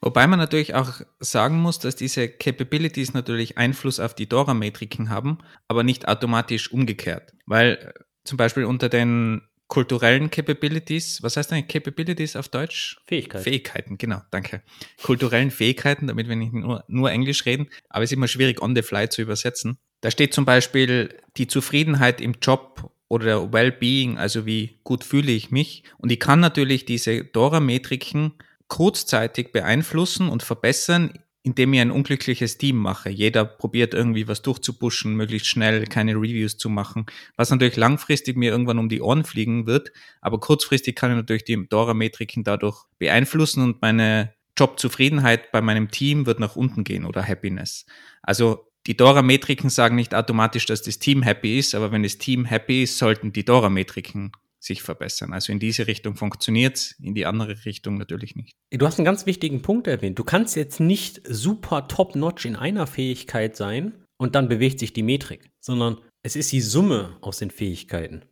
Wobei man natürlich auch sagen muss, dass diese Capabilities natürlich Einfluss auf die Dora-Metriken haben, aber nicht automatisch umgekehrt. Weil äh, zum Beispiel unter den kulturellen Capabilities, was heißt eigentlich Capabilities auf Deutsch? Fähigkeiten. Fähigkeiten, genau, danke. Kulturellen Fähigkeiten, damit wir nicht nur, nur Englisch reden, aber es ist immer schwierig on the fly zu übersetzen. Da steht zum Beispiel die Zufriedenheit im Job oder Well-Being, also wie gut fühle ich mich. Und ich kann natürlich diese Dora-Metriken kurzzeitig beeinflussen und verbessern, indem ich ein unglückliches Team mache. Jeder probiert irgendwie was durchzupuschen, möglichst schnell keine Reviews zu machen, was natürlich langfristig mir irgendwann um die Ohren fliegen wird, aber kurzfristig kann ich natürlich die Dora-Metriken dadurch beeinflussen und meine Jobzufriedenheit bei meinem Team wird nach unten gehen oder Happiness. Also die Dora-Metriken sagen nicht automatisch, dass das Team happy ist, aber wenn das Team happy ist, sollten die Dora-Metriken sich verbessern. Also in diese Richtung funktioniert es, in die andere Richtung natürlich nicht. Du hast einen ganz wichtigen Punkt erwähnt. Du kannst jetzt nicht super top-notch in einer Fähigkeit sein und dann bewegt sich die Metrik, sondern es ist die Summe aus den Fähigkeiten.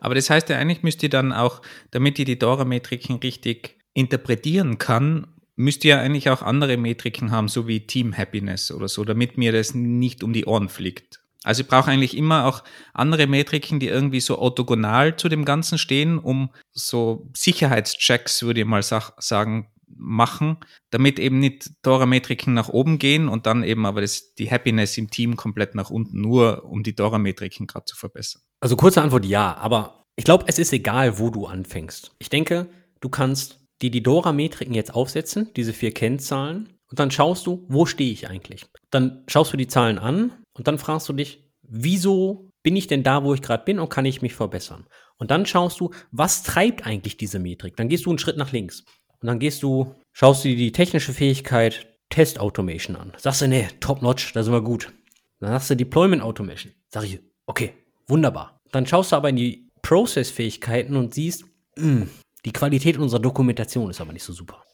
Aber das heißt ja, eigentlich müsst ihr dann auch, damit ihr die Dora-Metriken richtig interpretieren kann, müsst ihr eigentlich auch andere Metriken haben, so wie Team Happiness oder so, damit mir das nicht um die Ohren fliegt. Also ich brauche eigentlich immer auch andere Metriken, die irgendwie so orthogonal zu dem Ganzen stehen, um so Sicherheitschecks, würde ich mal sag, sagen, machen, damit eben nicht Dora-Metriken nach oben gehen und dann eben aber das, die Happiness im Team komplett nach unten, nur um die Dora-Metriken gerade zu verbessern. Also kurze Antwort ja, aber ich glaube, es ist egal, wo du anfängst. Ich denke, du kannst die die Dora-Metriken jetzt aufsetzen, diese vier Kennzahlen, und dann schaust du, wo stehe ich eigentlich? Dann schaust du die Zahlen an und dann fragst du dich, wieso bin ich denn da, wo ich gerade bin und kann ich mich verbessern? Und dann schaust du, was treibt eigentlich diese Metrik? Dann gehst du einen Schritt nach links. Und dann gehst du, schaust du dir die technische Fähigkeit Test Automation an. Sagst du, nee, top notch, da sind wir gut. Dann sagst du Deployment Automation. Sag ich, okay, wunderbar. Dann schaust du aber in die Process-Fähigkeiten und siehst, mh, hm, die Qualität unserer Dokumentation ist aber nicht so super.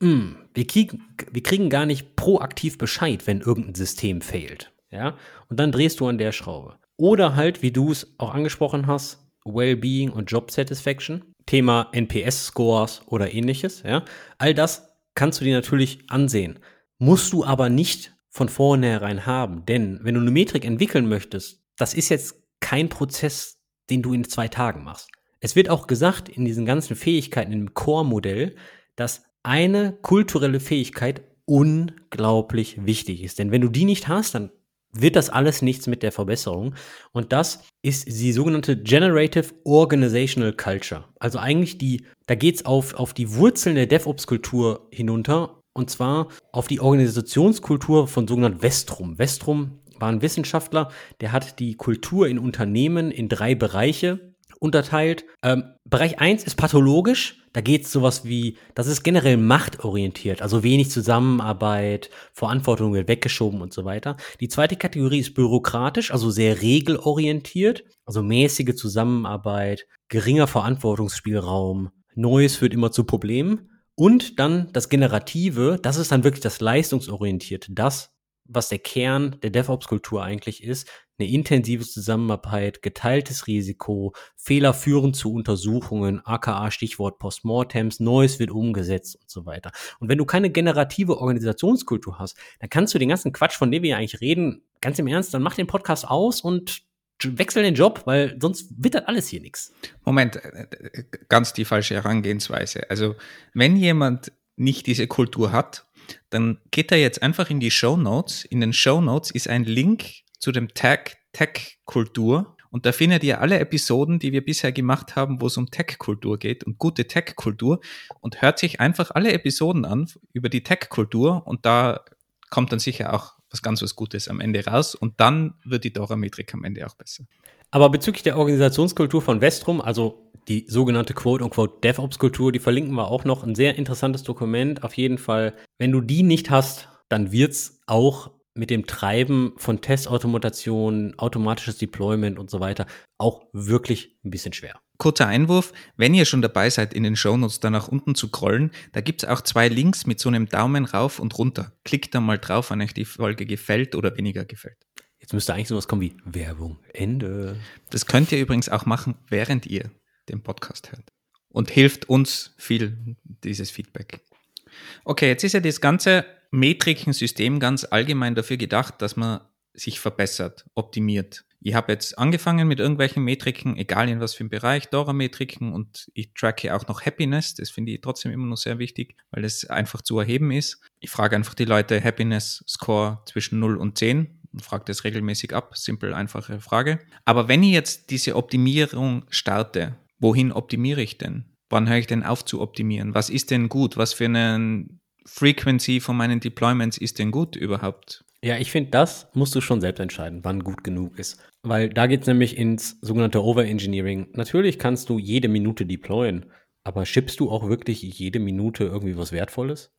Hm, wir, kriegen, wir kriegen gar nicht proaktiv Bescheid, wenn irgendein System fehlt. Ja? Und dann drehst du an der Schraube. Oder halt, wie du es auch angesprochen hast, Wellbeing und Job Satisfaction, Thema NPS-Scores oder ähnliches. Ja? All das kannst du dir natürlich ansehen. Musst du aber nicht von vornherein haben. Denn wenn du eine Metrik entwickeln möchtest, das ist jetzt kein Prozess, den du in zwei Tagen machst. Es wird auch gesagt in diesen ganzen Fähigkeiten im Core-Modell, dass eine kulturelle Fähigkeit unglaublich wichtig ist. Denn wenn du die nicht hast, dann wird das alles nichts mit der Verbesserung. Und das ist die sogenannte Generative Organizational Culture. Also eigentlich die, da geht es auf, auf die Wurzeln der DevOps-Kultur hinunter. Und zwar auf die Organisationskultur von sogenannten Vestrum. Vestrum war ein Wissenschaftler, der hat die Kultur in Unternehmen in drei Bereiche unterteilt. Ähm, Bereich 1 ist pathologisch. Da geht es sowas wie, das ist generell machtorientiert, also wenig Zusammenarbeit, Verantwortung wird weggeschoben und so weiter. Die zweite Kategorie ist bürokratisch, also sehr regelorientiert, also mäßige Zusammenarbeit, geringer Verantwortungsspielraum, Neues führt immer zu Problemen. Und dann das Generative, das ist dann wirklich das Leistungsorientierte, das, was der Kern der DevOps-Kultur eigentlich ist, eine intensive Zusammenarbeit, geteiltes Risiko, Fehler führen zu Untersuchungen, aka Stichwort Postmortems, Neues wird umgesetzt und so weiter. Und wenn du keine generative Organisationskultur hast, dann kannst du den ganzen Quatsch, von dem wir eigentlich reden, ganz im Ernst, dann mach den Podcast aus und wechsel den Job, weil sonst das alles hier nichts. Moment, äh, äh, ganz die falsche Herangehensweise. Also, wenn jemand nicht diese Kultur hat, dann geht er jetzt einfach in die Show Notes. In den Show Notes ist ein Link zu dem Tag Tech-Kultur. Und da findet ihr alle Episoden, die wir bisher gemacht haben, wo es um Tech-Kultur geht und gute Tech-Kultur. Und hört sich einfach alle Episoden an über die Tech-Kultur und da kommt dann sicher auch was ganz was Gutes am Ende raus und dann wird die Dora-Metrik am Ende auch besser. Aber bezüglich der Organisationskultur von Vestrum, also die sogenannte Quote-unquote DevOps-Kultur, die verlinken wir auch noch. Ein sehr interessantes Dokument. Auf jeden Fall, wenn du die nicht hast, dann wird es auch mit dem Treiben von Testautomatation, automatisches Deployment und so weiter auch wirklich ein bisschen schwer. Kurzer Einwurf, wenn ihr schon dabei seid, in den Shownotes da nach unten zu scrollen, da gibt es auch zwei Links mit so einem Daumen rauf und runter. Klickt da mal drauf, wenn euch die Folge gefällt oder weniger gefällt. Jetzt müsste eigentlich sowas kommen wie Werbung, Ende. Das könnt ihr übrigens auch machen, während ihr den Podcast hört. Und hilft uns viel, dieses Feedback. Okay, jetzt ist ja das ganze Metrikensystem ganz allgemein dafür gedacht, dass man sich verbessert, optimiert. Ich habe jetzt angefangen mit irgendwelchen Metriken, egal in was für einem Bereich, Dora-Metriken und ich tracke auch noch Happiness. Das finde ich trotzdem immer noch sehr wichtig, weil es einfach zu erheben ist. Ich frage einfach die Leute Happiness Score zwischen 0 und 10 und frage das regelmäßig ab. Simpel, einfache Frage. Aber wenn ich jetzt diese Optimierung starte, wohin optimiere ich denn? Wann höre ich denn auf zu optimieren? Was ist denn gut? Was für eine Frequency von meinen Deployments ist denn gut überhaupt? Ja, ich finde, das musst du schon selbst entscheiden, wann gut genug ist. Weil da geht es nämlich ins sogenannte Overengineering. Natürlich kannst du jede Minute deployen, aber schippst du auch wirklich jede Minute irgendwie was Wertvolles?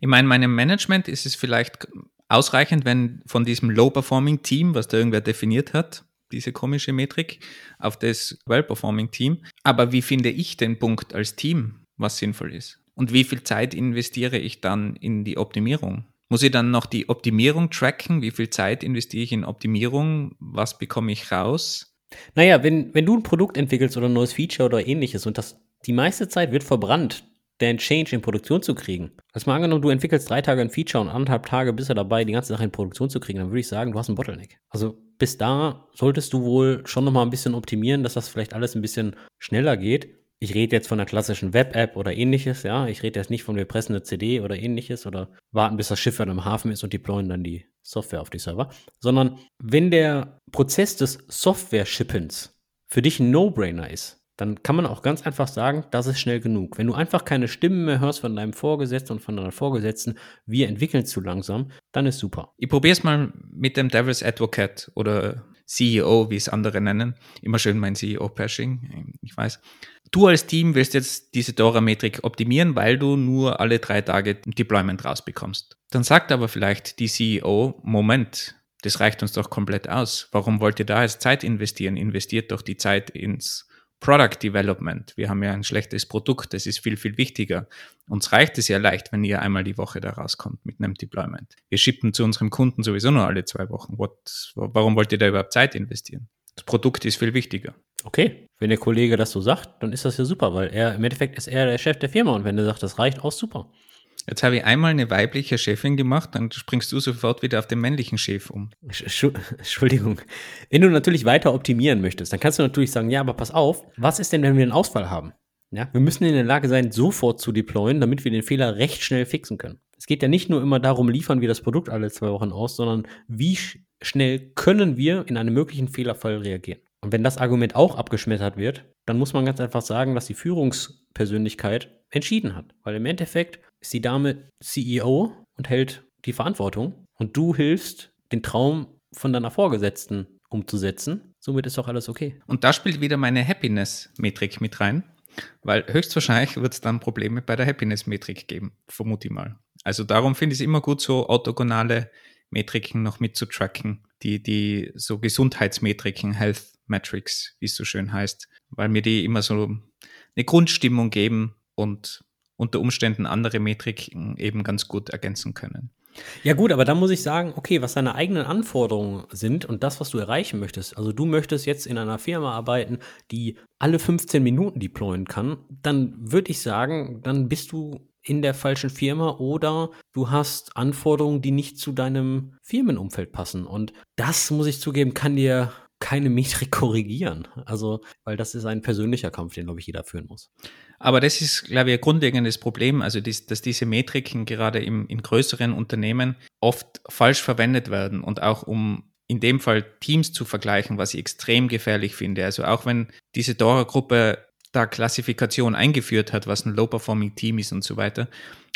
Ich meine, meinem Management ist es vielleicht ausreichend, wenn von diesem Low-Performing-Team, was da irgendwer definiert hat, diese komische Metrik, auf das Well-Performing-Team. Aber wie finde ich den Punkt als Team, was sinnvoll ist? Und wie viel Zeit investiere ich dann in die Optimierung? Muss ich dann noch die Optimierung tracken? Wie viel Zeit investiere ich in Optimierung? Was bekomme ich raus? Naja, wenn, wenn du ein Produkt entwickelst oder ein neues Feature oder ähnliches und das die meiste Zeit wird verbrannt, den Change in Produktion zu kriegen. Also mal angenommen, du entwickelst drei Tage ein Feature und anderthalb Tage bist du dabei, die ganze Sache in Produktion zu kriegen, dann würde ich sagen, du hast einen Bottleneck. Also bis da solltest du wohl schon nochmal ein bisschen optimieren, dass das vielleicht alles ein bisschen schneller geht ich rede jetzt von einer klassischen Web-App oder ähnliches, ja. Ich rede jetzt nicht von wir pressen eine CD oder ähnliches oder warten, bis das Schiff dann im Hafen ist und deployen dann die Software auf die Server, sondern wenn der Prozess des Software-Shippens für dich ein No-Brainer ist, dann kann man auch ganz einfach sagen, das ist schnell genug. Wenn du einfach keine Stimmen mehr hörst von deinem Vorgesetzten und von deiner Vorgesetzten, wir entwickeln zu langsam, dann ist super. Ich probiere es mal mit dem Devil's Advocate oder CEO, wie es andere nennen. Immer schön mein CEO-Pashing, ich weiß. Du als Team willst jetzt diese Dora-Metrik optimieren, weil du nur alle drei Tage Deployment rausbekommst. Dann sagt aber vielleicht die CEO, Moment, das reicht uns doch komplett aus. Warum wollt ihr da jetzt Zeit investieren? Investiert doch die Zeit ins Product Development. Wir haben ja ein schlechtes Produkt, das ist viel, viel wichtiger. Uns reicht es ja leicht, wenn ihr einmal die Woche da rauskommt mit einem Deployment. Wir schippen zu unserem Kunden sowieso nur alle zwei Wochen. What, warum wollt ihr da überhaupt Zeit investieren? Das Produkt ist viel wichtiger. Okay, wenn der Kollege das so sagt, dann ist das ja super, weil er im Endeffekt ist er der Chef der Firma und wenn er sagt, das reicht, auch super. Jetzt habe ich einmal eine weibliche Chefin gemacht, dann springst du sofort wieder auf den männlichen Chef um. Entschuldigung. Wenn du natürlich weiter optimieren möchtest, dann kannst du natürlich sagen, ja, aber pass auf, was ist denn, wenn wir einen Ausfall haben? Ja, wir müssen in der Lage sein, sofort zu deployen, damit wir den Fehler recht schnell fixen können. Es geht ja nicht nur immer darum, liefern wir das Produkt alle zwei Wochen aus, sondern wie schnell können wir in einem möglichen Fehlerfall reagieren. Und wenn das Argument auch abgeschmettert wird, dann muss man ganz einfach sagen, dass die Führungspersönlichkeit entschieden hat. Weil im Endeffekt ist die Dame CEO und hält die Verantwortung und du hilfst, den Traum von deiner Vorgesetzten umzusetzen. Somit ist doch alles okay. Und da spielt wieder meine Happiness-Metrik mit rein, weil höchstwahrscheinlich wird es dann Probleme bei der Happiness-Metrik geben, vermute ich mal. Also darum finde ich es immer gut, so orthogonale Metriken noch mitzutracken, die, die so Gesundheitsmetriken, Health Metrics, wie es so schön heißt, weil mir die immer so eine Grundstimmung geben und unter Umständen andere Metriken eben ganz gut ergänzen können. Ja gut, aber da muss ich sagen, okay, was deine eigenen Anforderungen sind und das, was du erreichen möchtest. Also du möchtest jetzt in einer Firma arbeiten, die alle 15 Minuten deployen kann, dann würde ich sagen, dann bist du in der falschen Firma oder du hast Anforderungen, die nicht zu deinem Firmenumfeld passen. Und das, muss ich zugeben, kann dir keine Metrik korrigieren. Also, weil das ist ein persönlicher Kampf, den, glaube ich, jeder führen muss. Aber das ist, glaube ich, ein grundlegendes Problem, also dies, dass diese Metriken gerade im, in größeren Unternehmen oft falsch verwendet werden und auch um in dem Fall Teams zu vergleichen, was ich extrem gefährlich finde. Also auch wenn diese Dora-Gruppe da Klassifikation eingeführt hat, was ein Low-Performing Team ist und so weiter.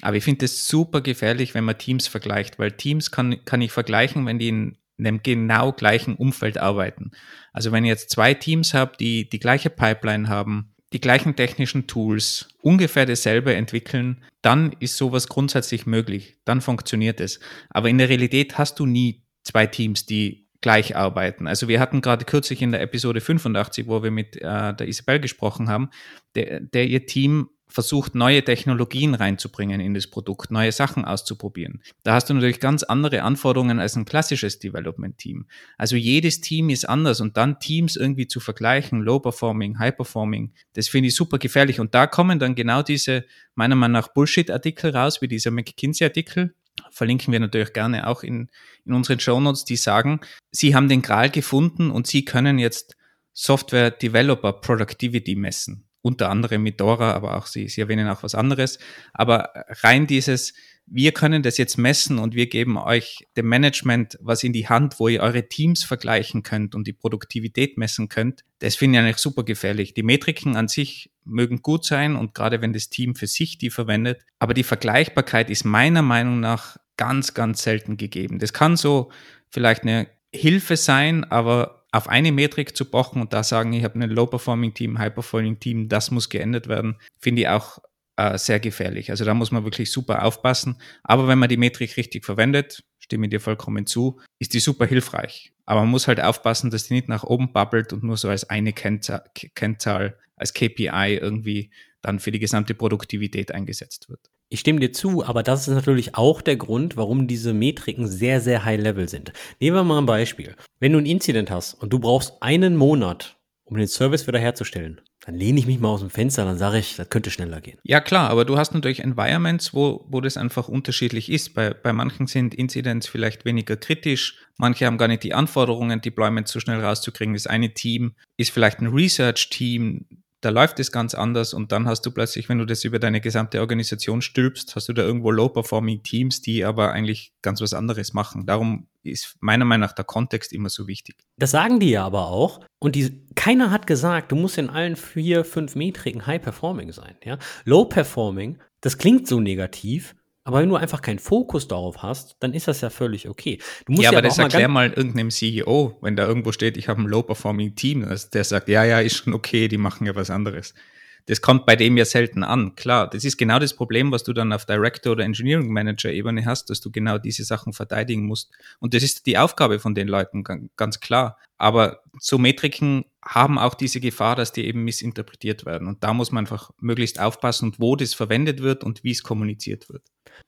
Aber ich finde es super gefährlich, wenn man Teams vergleicht, weil Teams kann, kann ich vergleichen, wenn die in in dem genau gleichen Umfeld arbeiten. Also wenn ich jetzt zwei Teams habe, die die gleiche Pipeline haben, die gleichen technischen Tools, ungefähr dasselbe entwickeln, dann ist sowas grundsätzlich möglich. Dann funktioniert es. Aber in der Realität hast du nie zwei Teams, die gleich arbeiten. Also wir hatten gerade kürzlich in der Episode 85, wo wir mit äh, der Isabel gesprochen haben, der, der ihr Team versucht, neue Technologien reinzubringen in das Produkt, neue Sachen auszuprobieren. Da hast du natürlich ganz andere Anforderungen als ein klassisches Development-Team. Also jedes Team ist anders und dann Teams irgendwie zu vergleichen, Low-Performing, High-Performing, das finde ich super gefährlich. Und da kommen dann genau diese, meiner Meinung nach, Bullshit-Artikel raus, wie dieser McKinsey-Artikel, verlinken wir natürlich gerne auch in, in unseren Shownotes, die sagen, sie haben den Gral gefunden und sie können jetzt Software Developer Productivity messen unter anderem mit Dora, aber auch Sie, Sie erwähnen auch was anderes. Aber rein dieses, wir können das jetzt messen und wir geben euch dem Management was in die Hand, wo ihr eure Teams vergleichen könnt und die Produktivität messen könnt, das finde ich eigentlich super gefährlich. Die Metriken an sich mögen gut sein und gerade wenn das Team für sich die verwendet, aber die Vergleichbarkeit ist meiner Meinung nach ganz, ganz selten gegeben. Das kann so vielleicht eine Hilfe sein, aber auf eine Metrik zu pochen und da sagen, ich habe ein Low-Performing-Team, High-Performing-Team, das muss geändert werden, finde ich auch äh, sehr gefährlich. Also da muss man wirklich super aufpassen. Aber wenn man die Metrik richtig verwendet, stimme ich dir vollkommen zu, ist die super hilfreich. Aber man muss halt aufpassen, dass die nicht nach oben bubbelt und nur so als eine Kennzahl, Kennzahl als KPI irgendwie dann für die gesamte Produktivität eingesetzt wird. Ich stimme dir zu, aber das ist natürlich auch der Grund, warum diese Metriken sehr, sehr high level sind. Nehmen wir mal ein Beispiel. Wenn du ein Incident hast und du brauchst einen Monat, um den Service wiederherzustellen, dann lehne ich mich mal aus dem Fenster, dann sage ich, das könnte schneller gehen. Ja klar, aber du hast natürlich Environments, wo, wo das einfach unterschiedlich ist. Bei, bei manchen sind Incidents vielleicht weniger kritisch, manche haben gar nicht die Anforderungen, Deployments so schnell rauszukriegen. Das eine Team ist vielleicht ein Research-Team, da läuft es ganz anders und dann hast du plötzlich, wenn du das über deine gesamte Organisation stülpst, hast du da irgendwo low-performing Teams, die aber eigentlich ganz was anderes machen. Darum ist meiner Meinung nach der Kontext immer so wichtig. Das sagen die ja aber auch. Und die, keiner hat gesagt, du musst in allen vier, fünf Metriken high-performing sein. Ja? Low-performing, das klingt so negativ, aber wenn du einfach keinen Fokus darauf hast, dann ist das ja völlig okay. Du musst ja, ja aber das mal erklär mal irgendeinem CEO, wenn da irgendwo steht, ich habe ein low-performing Team, der sagt, ja, ja, ist schon okay, die machen ja was anderes. Das kommt bei dem ja selten an. Klar, das ist genau das Problem, was du dann auf Director oder Engineering Manager Ebene hast, dass du genau diese Sachen verteidigen musst. Und das ist die Aufgabe von den Leuten, ganz klar. Aber so Metriken haben auch diese Gefahr, dass die eben missinterpretiert werden. Und da muss man einfach möglichst aufpassen, wo das verwendet wird und wie es kommuniziert wird.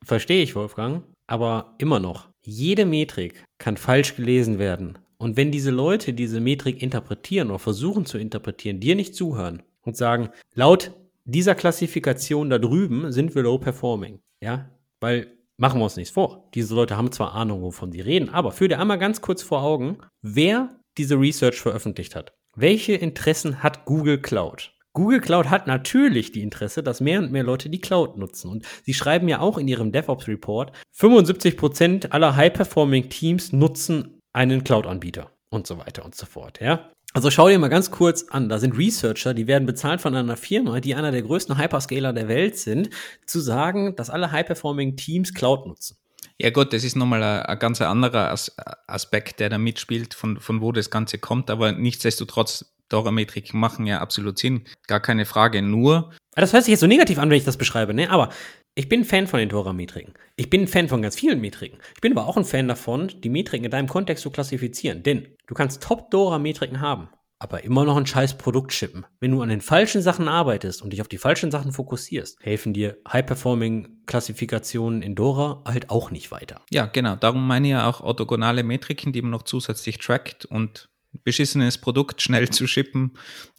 Verstehe ich, Wolfgang. Aber immer noch, jede Metrik kann falsch gelesen werden. Und wenn diese Leute diese Metrik interpretieren oder versuchen zu interpretieren, dir nicht zuhören, und sagen, laut dieser Klassifikation da drüben sind wir low performing. Ja, weil machen wir uns nichts vor. Diese Leute haben zwar Ahnung, wovon sie reden, aber führ dir einmal ganz kurz vor Augen, wer diese Research veröffentlicht hat. Welche Interessen hat Google Cloud? Google Cloud hat natürlich die Interesse, dass mehr und mehr Leute die Cloud nutzen. Und sie schreiben ja auch in ihrem DevOps Report, 75% aller High-Performing Teams nutzen einen Cloud-Anbieter und so weiter und so fort. Ja? Also schau dir mal ganz kurz an, da sind Researcher, die werden bezahlt von einer Firma, die einer der größten Hyperscaler der Welt sind, zu sagen, dass alle High-Performing Teams Cloud nutzen. Ja gut, das ist nochmal ein, ein ganz anderer As Aspekt, der da mitspielt, von, von wo das Ganze kommt, aber nichtsdestotrotz, Dora-Metriken machen ja absolut Sinn, gar keine Frage, nur... Das hört sich jetzt so negativ an, wenn ich das beschreibe, ne? aber ich bin ein Fan von den Dora-Metriken. Ich bin ein Fan von ganz vielen Metriken. Ich bin aber auch ein Fan davon, die Metriken in deinem Kontext zu klassifizieren. Denn du kannst Top-Dora-Metriken haben, aber immer noch ein scheiß Produkt schippen. Wenn du an den falschen Sachen arbeitest und dich auf die falschen Sachen fokussierst, helfen dir High-Performing-Klassifikationen in Dora halt auch nicht weiter. Ja, genau. Darum meine ich ja auch orthogonale Metriken, die man noch zusätzlich trackt und beschissenes Produkt schnell zu schippen,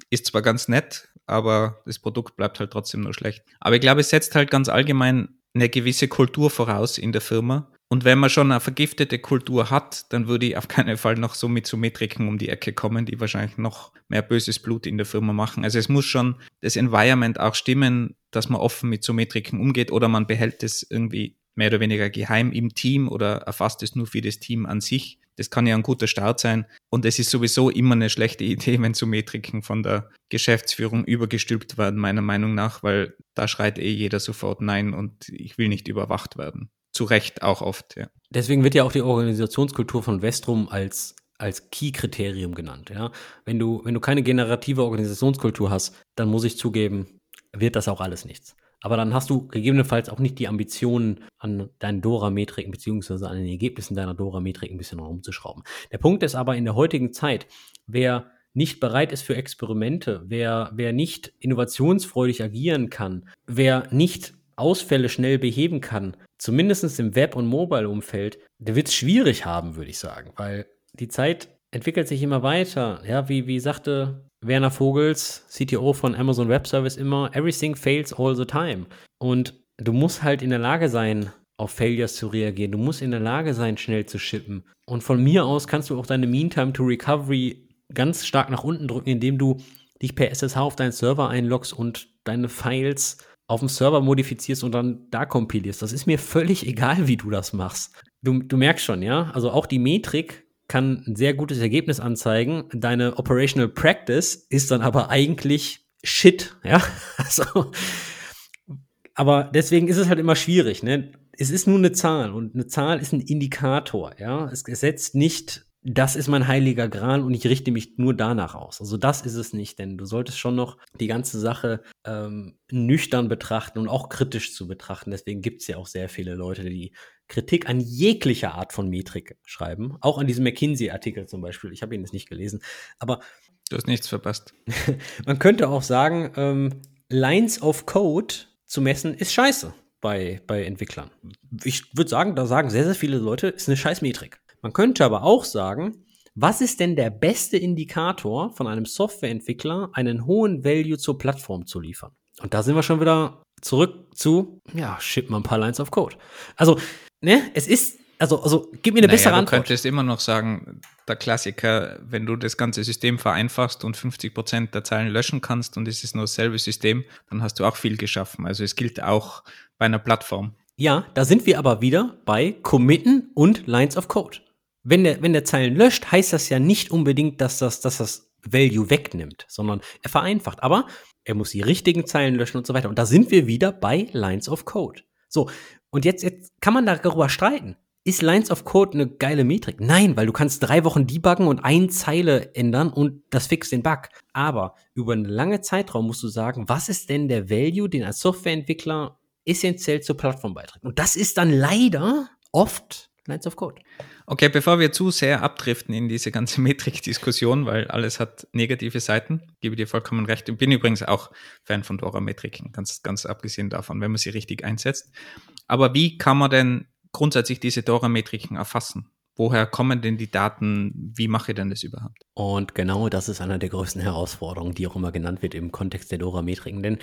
ist zwar ganz nett, aber das Produkt bleibt halt trotzdem nur schlecht. Aber ich glaube, es setzt halt ganz allgemein eine gewisse Kultur voraus in der Firma. Und wenn man schon eine vergiftete Kultur hat, dann würde ich auf keinen Fall noch so mit so Metriken um die Ecke kommen, die wahrscheinlich noch mehr böses Blut in der Firma machen. Also es muss schon das Environment auch stimmen, dass man offen mit so Metriken umgeht oder man behält es irgendwie mehr oder weniger geheim im Team oder erfasst es nur für das Team an sich. Das kann ja ein guter Start sein. Und es ist sowieso immer eine schlechte Idee, wenn so Metriken von der Geschäftsführung übergestülpt werden, meiner Meinung nach, weil da schreit eh jeder sofort Nein und ich will nicht überwacht werden. Zu Recht auch oft, ja. Deswegen wird ja auch die Organisationskultur von Vestrum als als Key-Kriterium genannt. Ja? Wenn, du, wenn du keine generative Organisationskultur hast, dann muss ich zugeben, wird das auch alles nichts. Aber dann hast du gegebenenfalls auch nicht die Ambitionen, an deinen Dora-Metriken beziehungsweise an den Ergebnissen deiner Dora-Metriken ein bisschen rumzuschrauben. Der Punkt ist aber in der heutigen Zeit, wer nicht bereit ist für Experimente, wer, wer nicht innovationsfreudig agieren kann, wer nicht Ausfälle schnell beheben kann, zumindest im Web- und Mobile-Umfeld, der wird es schwierig haben, würde ich sagen, weil die Zeit entwickelt sich immer weiter. Ja, wie, wie sagte Werner Vogels, CTO von Amazon Web Service, immer, everything fails all the time. Und du musst halt in der Lage sein, auf Failures zu reagieren. Du musst in der Lage sein, schnell zu shippen. Und von mir aus kannst du auch deine Mean Time to Recovery ganz stark nach unten drücken, indem du dich per SSH auf deinen Server einloggst und deine Files auf dem Server modifizierst und dann da kompilierst. Das ist mir völlig egal, wie du das machst. Du, du merkst schon, ja? Also auch die Metrik kann ein sehr gutes Ergebnis anzeigen. Deine Operational Practice ist dann aber eigentlich Shit, ja. Also, aber deswegen ist es halt immer schwierig, ne? Es ist nur eine Zahl und eine Zahl ist ein Indikator, ja. Es, es setzt nicht, das ist mein heiliger Gral und ich richte mich nur danach aus. Also das ist es nicht, denn du solltest schon noch die ganze Sache ähm, nüchtern betrachten und auch kritisch zu betrachten. Deswegen gibt es ja auch sehr viele Leute, die Kritik an jeglicher Art von Metrik schreiben. Auch an diesem McKinsey-Artikel zum Beispiel. Ich habe ihn jetzt nicht gelesen. Aber. Du hast nichts verpasst. man könnte auch sagen, ähm, Lines of Code zu messen ist scheiße bei, bei Entwicklern. Ich würde sagen, da sagen sehr, sehr viele Leute, ist eine scheiß Metrik. Man könnte aber auch sagen, was ist denn der beste Indikator von einem Softwareentwickler, einen hohen Value zur Plattform zu liefern? Und da sind wir schon wieder zurück zu, ja, ship mal ein paar Lines of Code. Also, ne, es ist, also, also gib mir eine naja, bessere Antwort. Du könntest immer noch sagen, der Klassiker, wenn du das ganze System vereinfachst und 50 Prozent der Zeilen löschen kannst und es ist nur dasselbe System, dann hast du auch viel geschaffen. Also es gilt auch bei einer Plattform. Ja, da sind wir aber wieder bei Committen und Lines of Code. Wenn der, wenn der Zeilen löscht, heißt das ja nicht unbedingt, dass das, dass das Value wegnimmt, sondern er vereinfacht. Aber er muss die richtigen Zeilen löschen und so weiter. Und da sind wir wieder bei Lines of Code. So, und jetzt, jetzt kann man darüber streiten. Ist Lines of Code eine geile Metrik? Nein, weil du kannst drei Wochen debuggen und eine Zeile ändern und das fixt den Bug. Aber über einen langen Zeitraum musst du sagen, was ist denn der Value, den als Softwareentwickler essentiell zur Plattform beiträgt? Und das ist dann leider oft Lines of Code. Okay, bevor wir zu sehr abdriften in diese ganze Metrik-Diskussion, weil alles hat negative Seiten, gebe dir vollkommen recht. Ich bin übrigens auch Fan von Dora-Metriken, ganz, ganz abgesehen davon, wenn man sie richtig einsetzt. Aber wie kann man denn grundsätzlich diese Dora-Metriken erfassen? Woher kommen denn die Daten? Wie mache ich denn das überhaupt? Und genau das ist einer der größten Herausforderungen, die auch immer genannt wird im Kontext der Dora-Metriken. Denn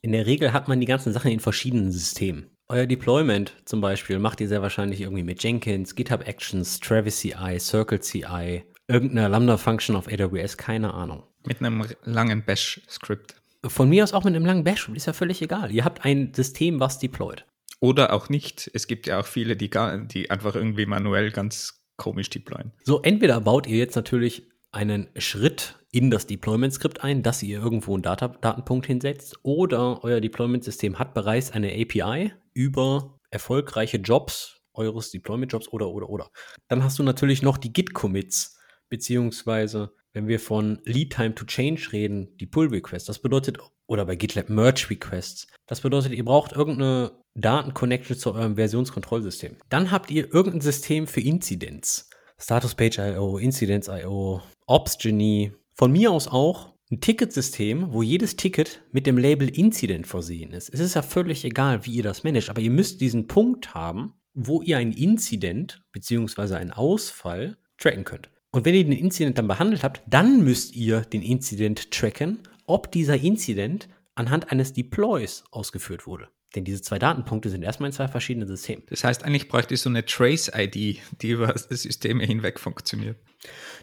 in der Regel hat man die ganzen Sachen in verschiedenen Systemen. Euer Deployment zum Beispiel macht ihr sehr wahrscheinlich irgendwie mit Jenkins, GitHub Actions, Travis CI, Circle CI, irgendeiner Lambda-Function auf AWS, keine Ahnung. Mit einem langen Bash-Skript. Von mir aus auch mit einem langen Bash, ist ja völlig egal. Ihr habt ein System, was deployt. Oder auch nicht. Es gibt ja auch viele, die, gar, die einfach irgendwie manuell ganz komisch deployen. So, entweder baut ihr jetzt natürlich einen Schritt in das Deployment-Skript ein, dass ihr irgendwo einen Data Datenpunkt hinsetzt, oder euer Deployment-System hat bereits eine API über erfolgreiche Jobs eures Deployment-Jobs oder, oder, oder. Dann hast du natürlich noch die Git-Commits, beziehungsweise, wenn wir von Lead Time to Change reden, die Pull-Requests. Das bedeutet, oder bei GitLab Merge-Requests. Das bedeutet, ihr braucht irgendeine Datenconnection zu eurem Versionskontrollsystem. Dann habt ihr irgendein System für Inzidenz. Status Page IO, Incidents IO, Ops Genie, von mir aus auch ein Ticketsystem, wo jedes Ticket mit dem Label Incident versehen ist. Es ist ja völlig egal, wie ihr das managt, aber ihr müsst diesen Punkt haben, wo ihr ein Incident bzw. einen Ausfall tracken könnt. Und wenn ihr den Incident dann behandelt habt, dann müsst ihr den Incident tracken, ob dieser Incident anhand eines Deploys ausgeführt wurde. Denn diese zwei Datenpunkte sind erstmal in zwei verschiedenen Systemen. Das heißt, eigentlich bräuchte ich so eine Trace-ID, die über das System hinweg funktioniert.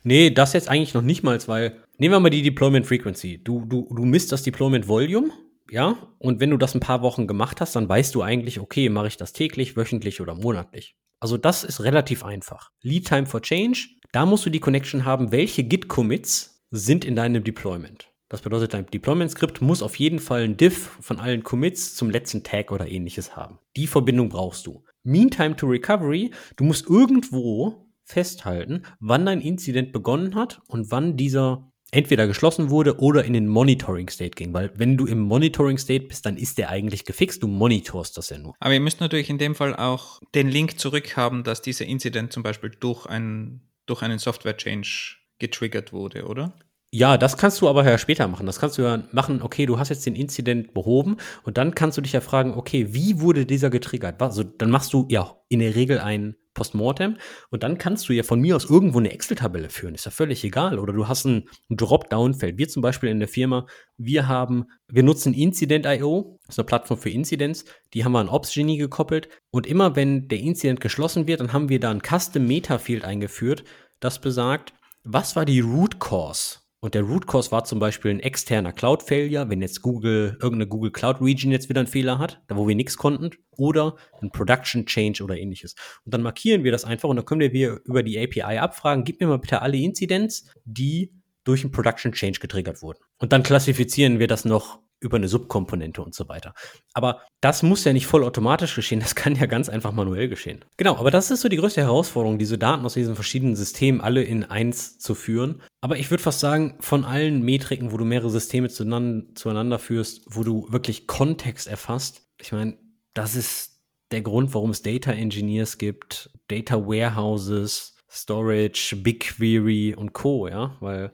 Nee, das jetzt eigentlich noch nicht mal, weil nehmen wir mal die Deployment Frequency. Du, du, du misst das Deployment Volume, ja, und wenn du das ein paar Wochen gemacht hast, dann weißt du eigentlich, okay, mache ich das täglich, wöchentlich oder monatlich. Also das ist relativ einfach. Lead Time for Change, da musst du die Connection haben, welche Git-Commits sind in deinem Deployment. Das bedeutet, dein Deployment-Skript muss auf jeden Fall ein Diff von allen Commits zum letzten Tag oder ähnliches haben. Die Verbindung brauchst du. Meantime to Recovery, du musst irgendwo festhalten, wann dein Inzident begonnen hat und wann dieser entweder geschlossen wurde oder in den Monitoring State ging. Weil wenn du im Monitoring State bist, dann ist der eigentlich gefixt. Du monitorst das ja nur. Aber ihr müsst natürlich in dem Fall auch den Link zurückhaben, dass dieser Incident zum Beispiel durch, ein, durch einen Software-Change getriggert wurde, oder? Ja, das kannst du aber ja später machen. Das kannst du ja machen, okay, du hast jetzt den Incident behoben und dann kannst du dich ja fragen, okay, wie wurde dieser getriggert? Also dann machst du ja in der Regel ein Postmortem und dann kannst du ja von mir aus irgendwo eine Excel-Tabelle führen. Ist ja völlig egal. Oder du hast ein Dropdown-Feld. Wir zum Beispiel in der Firma, wir haben, wir nutzen Incident.io, das ist eine Plattform für Incidents. Die haben wir an Ops-Genie gekoppelt und immer wenn der Incident geschlossen wird, dann haben wir da ein Custom Meta-Field eingeführt, das besagt, was war die Root Cause? Und der Root Cause war zum Beispiel ein externer Cloud-Failure, wenn jetzt Google, irgendeine Google Cloud Region jetzt wieder einen Fehler hat, da wo wir nichts konnten, oder ein Production Change oder ähnliches. Und dann markieren wir das einfach und dann können wir über die API abfragen, gib mir mal bitte alle Incidents, die durch einen Production Change getriggert wurden. Und dann klassifizieren wir das noch über eine Subkomponente und so weiter. Aber das muss ja nicht vollautomatisch geschehen, das kann ja ganz einfach manuell geschehen. Genau, aber das ist so die größte Herausforderung, diese Daten aus diesen verschiedenen Systemen alle in eins zu führen. Aber ich würde fast sagen, von allen Metriken, wo du mehrere Systeme zueinander, zueinander führst, wo du wirklich Kontext erfasst, ich meine, das ist der Grund, warum es Data Engineers gibt, Data Warehouses, Storage, BigQuery und Co., ja, weil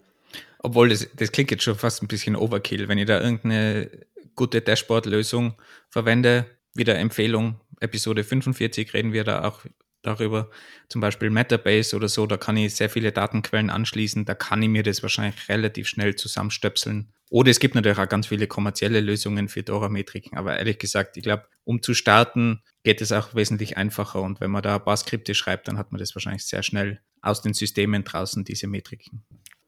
obwohl, das, das klingt jetzt schon fast ein bisschen Overkill. Wenn ich da irgendeine gute Dashboard-Lösung verwende, wieder Empfehlung, Episode 45 reden wir da auch darüber, zum Beispiel Metabase oder so, da kann ich sehr viele Datenquellen anschließen, da kann ich mir das wahrscheinlich relativ schnell zusammenstöpseln. Oder es gibt natürlich auch ganz viele kommerzielle Lösungen für Dora-Metriken, aber ehrlich gesagt, ich glaube, um zu starten, geht es auch wesentlich einfacher und wenn man da ein paar Skripte schreibt, dann hat man das wahrscheinlich sehr schnell aus den Systemen draußen, diese Metriken.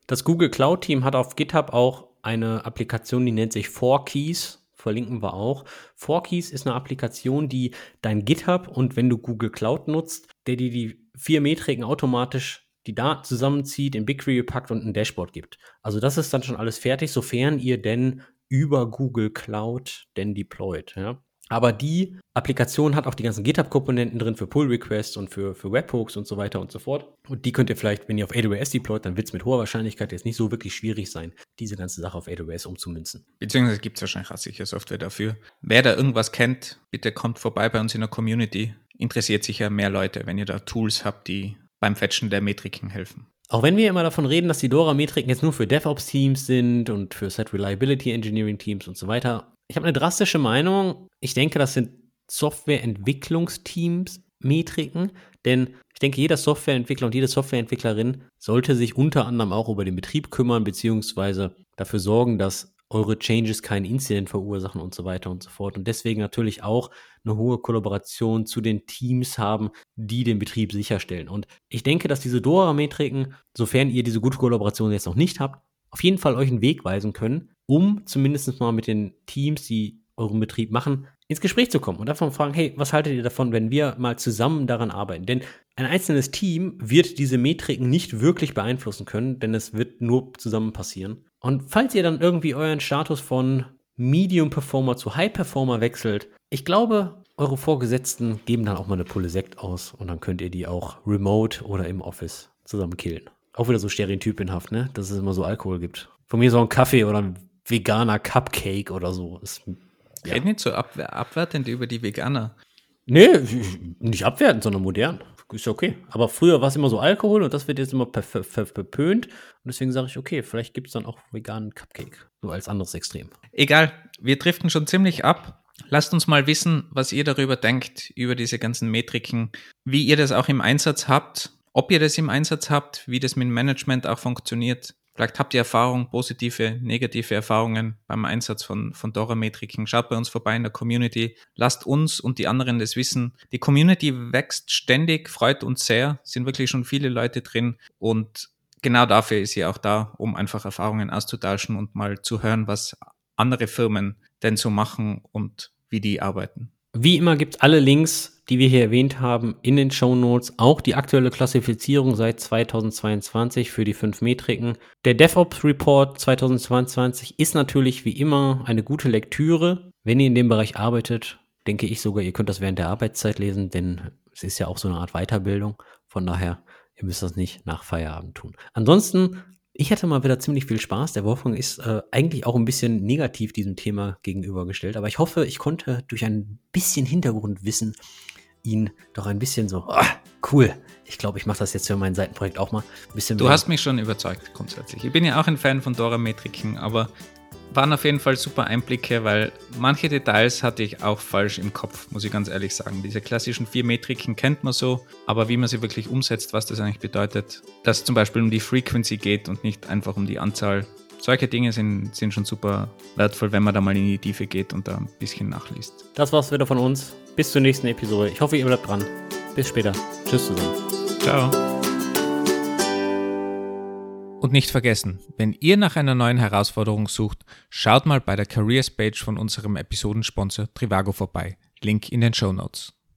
Das Google Cloud Team hat auf GitHub auch eine Applikation, die nennt sich 4Keys. Verlinken wir auch. 4Keys ist eine Applikation, die dein GitHub und wenn du Google Cloud nutzt, der dir die vier Metriken automatisch die Daten zusammenzieht, in BigQuery packt und ein Dashboard gibt. Also das ist dann schon alles fertig, sofern ihr denn über Google Cloud denn deployt. Ja? Aber die Applikation hat auch die ganzen GitHub-Komponenten drin für Pull-Requests und für, für Webhooks und so weiter und so fort. Und die könnt ihr vielleicht, wenn ihr auf AWS deployt, dann wird es mit hoher Wahrscheinlichkeit jetzt nicht so wirklich schwierig sein, diese ganze Sache auf AWS umzumünzen. Beziehungsweise gibt es wahrscheinlich auch sicher Software dafür. Wer da irgendwas kennt, bitte kommt vorbei bei uns in der Community. Interessiert sich ja mehr Leute, wenn ihr da Tools habt, die beim Fetchen der Metriken helfen. Auch wenn wir immer davon reden, dass die Dora-Metriken jetzt nur für DevOps-Teams sind und für Set Reliability Engineering-Teams und so weiter, ich habe eine drastische Meinung. Ich denke, das sind Softwareentwicklungsteams Metriken, denn ich denke, jeder Softwareentwickler und jede Softwareentwicklerin sollte sich unter anderem auch über den Betrieb kümmern, beziehungsweise dafür sorgen, dass eure Changes keinen Incident verursachen und so weiter und so fort. Und deswegen natürlich auch eine hohe Kollaboration zu den Teams haben, die den Betrieb sicherstellen. Und ich denke, dass diese DORA-Metriken, sofern ihr diese gute Kollaboration jetzt noch nicht habt, auf jeden Fall euch einen Weg weisen können, um zumindest mal mit den Teams, die euren Betrieb machen, ins Gespräch zu kommen und davon fragen, hey, was haltet ihr davon, wenn wir mal zusammen daran arbeiten? Denn ein einzelnes Team wird diese Metriken nicht wirklich beeinflussen können, denn es wird nur zusammen passieren. Und falls ihr dann irgendwie euren Status von Medium Performer zu High Performer wechselt, ich glaube, eure Vorgesetzten geben dann auch mal eine Pulle Sekt aus und dann könnt ihr die auch remote oder im Office zusammen killen. Auch wieder so stereotypenhaft, ne? Dass es immer so Alkohol gibt. Von mir so ein Kaffee oder ein veganer Cupcake oder so. Das, ja. Red nicht so abwer abwertend über die Veganer. Nee, nicht abwertend, sondern modern. Ist ja okay. Aber früher war es immer so Alkohol und das wird jetzt immer verpönt. Und deswegen sage ich, okay, vielleicht gibt es dann auch veganen Cupcake. So als anderes Extrem. Egal, wir driften schon ziemlich ab. Lasst uns mal wissen, was ihr darüber denkt, über diese ganzen Metriken, wie ihr das auch im Einsatz habt ob ihr das im Einsatz habt, wie das mit Management auch funktioniert. Vielleicht habt ihr Erfahrungen, positive, negative Erfahrungen beim Einsatz von, von Dora-Metriken. Schaut bei uns vorbei in der Community. Lasst uns und die anderen das wissen. Die Community wächst ständig, freut uns sehr. Sind wirklich schon viele Leute drin. Und genau dafür ist sie auch da, um einfach Erfahrungen auszutauschen und mal zu hören, was andere Firmen denn so machen und wie die arbeiten. Wie immer gibt es alle Links, die wir hier erwähnt haben, in den Show Notes. Auch die aktuelle Klassifizierung seit 2022 für die fünf Metriken. Der DevOps Report 2022 ist natürlich wie immer eine gute Lektüre. Wenn ihr in dem Bereich arbeitet, denke ich sogar, ihr könnt das während der Arbeitszeit lesen, denn es ist ja auch so eine Art Weiterbildung. Von daher, Ihr müsst das nicht nach Feierabend tun. Ansonsten, ich hatte mal wieder ziemlich viel Spaß. Der Wolfgang ist äh, eigentlich auch ein bisschen negativ diesem Thema gegenübergestellt, aber ich hoffe, ich konnte durch ein bisschen Hintergrundwissen ihn doch ein bisschen so, oh, cool, ich glaube, ich mache das jetzt für mein Seitenprojekt auch mal ein bisschen Du hast mich schon überzeugt, grundsätzlich. Ich bin ja auch ein Fan von Dora-Metriken, aber waren auf jeden Fall super Einblicke, weil manche Details hatte ich auch falsch im Kopf, muss ich ganz ehrlich sagen. Diese klassischen vier Metriken kennt man so, aber wie man sie wirklich umsetzt, was das eigentlich bedeutet, dass es zum Beispiel um die Frequency geht und nicht einfach um die Anzahl. Solche Dinge sind, sind schon super wertvoll, wenn man da mal in die Tiefe geht und da ein bisschen nachliest. Das war's wieder von uns. Bis zur nächsten Episode. Ich hoffe, ihr bleibt dran. Bis später. Tschüss zusammen. Ciao. Und nicht vergessen, wenn ihr nach einer neuen Herausforderung sucht, schaut mal bei der Careers Page von unserem Episodensponsor Trivago vorbei. Link in den Show Notes.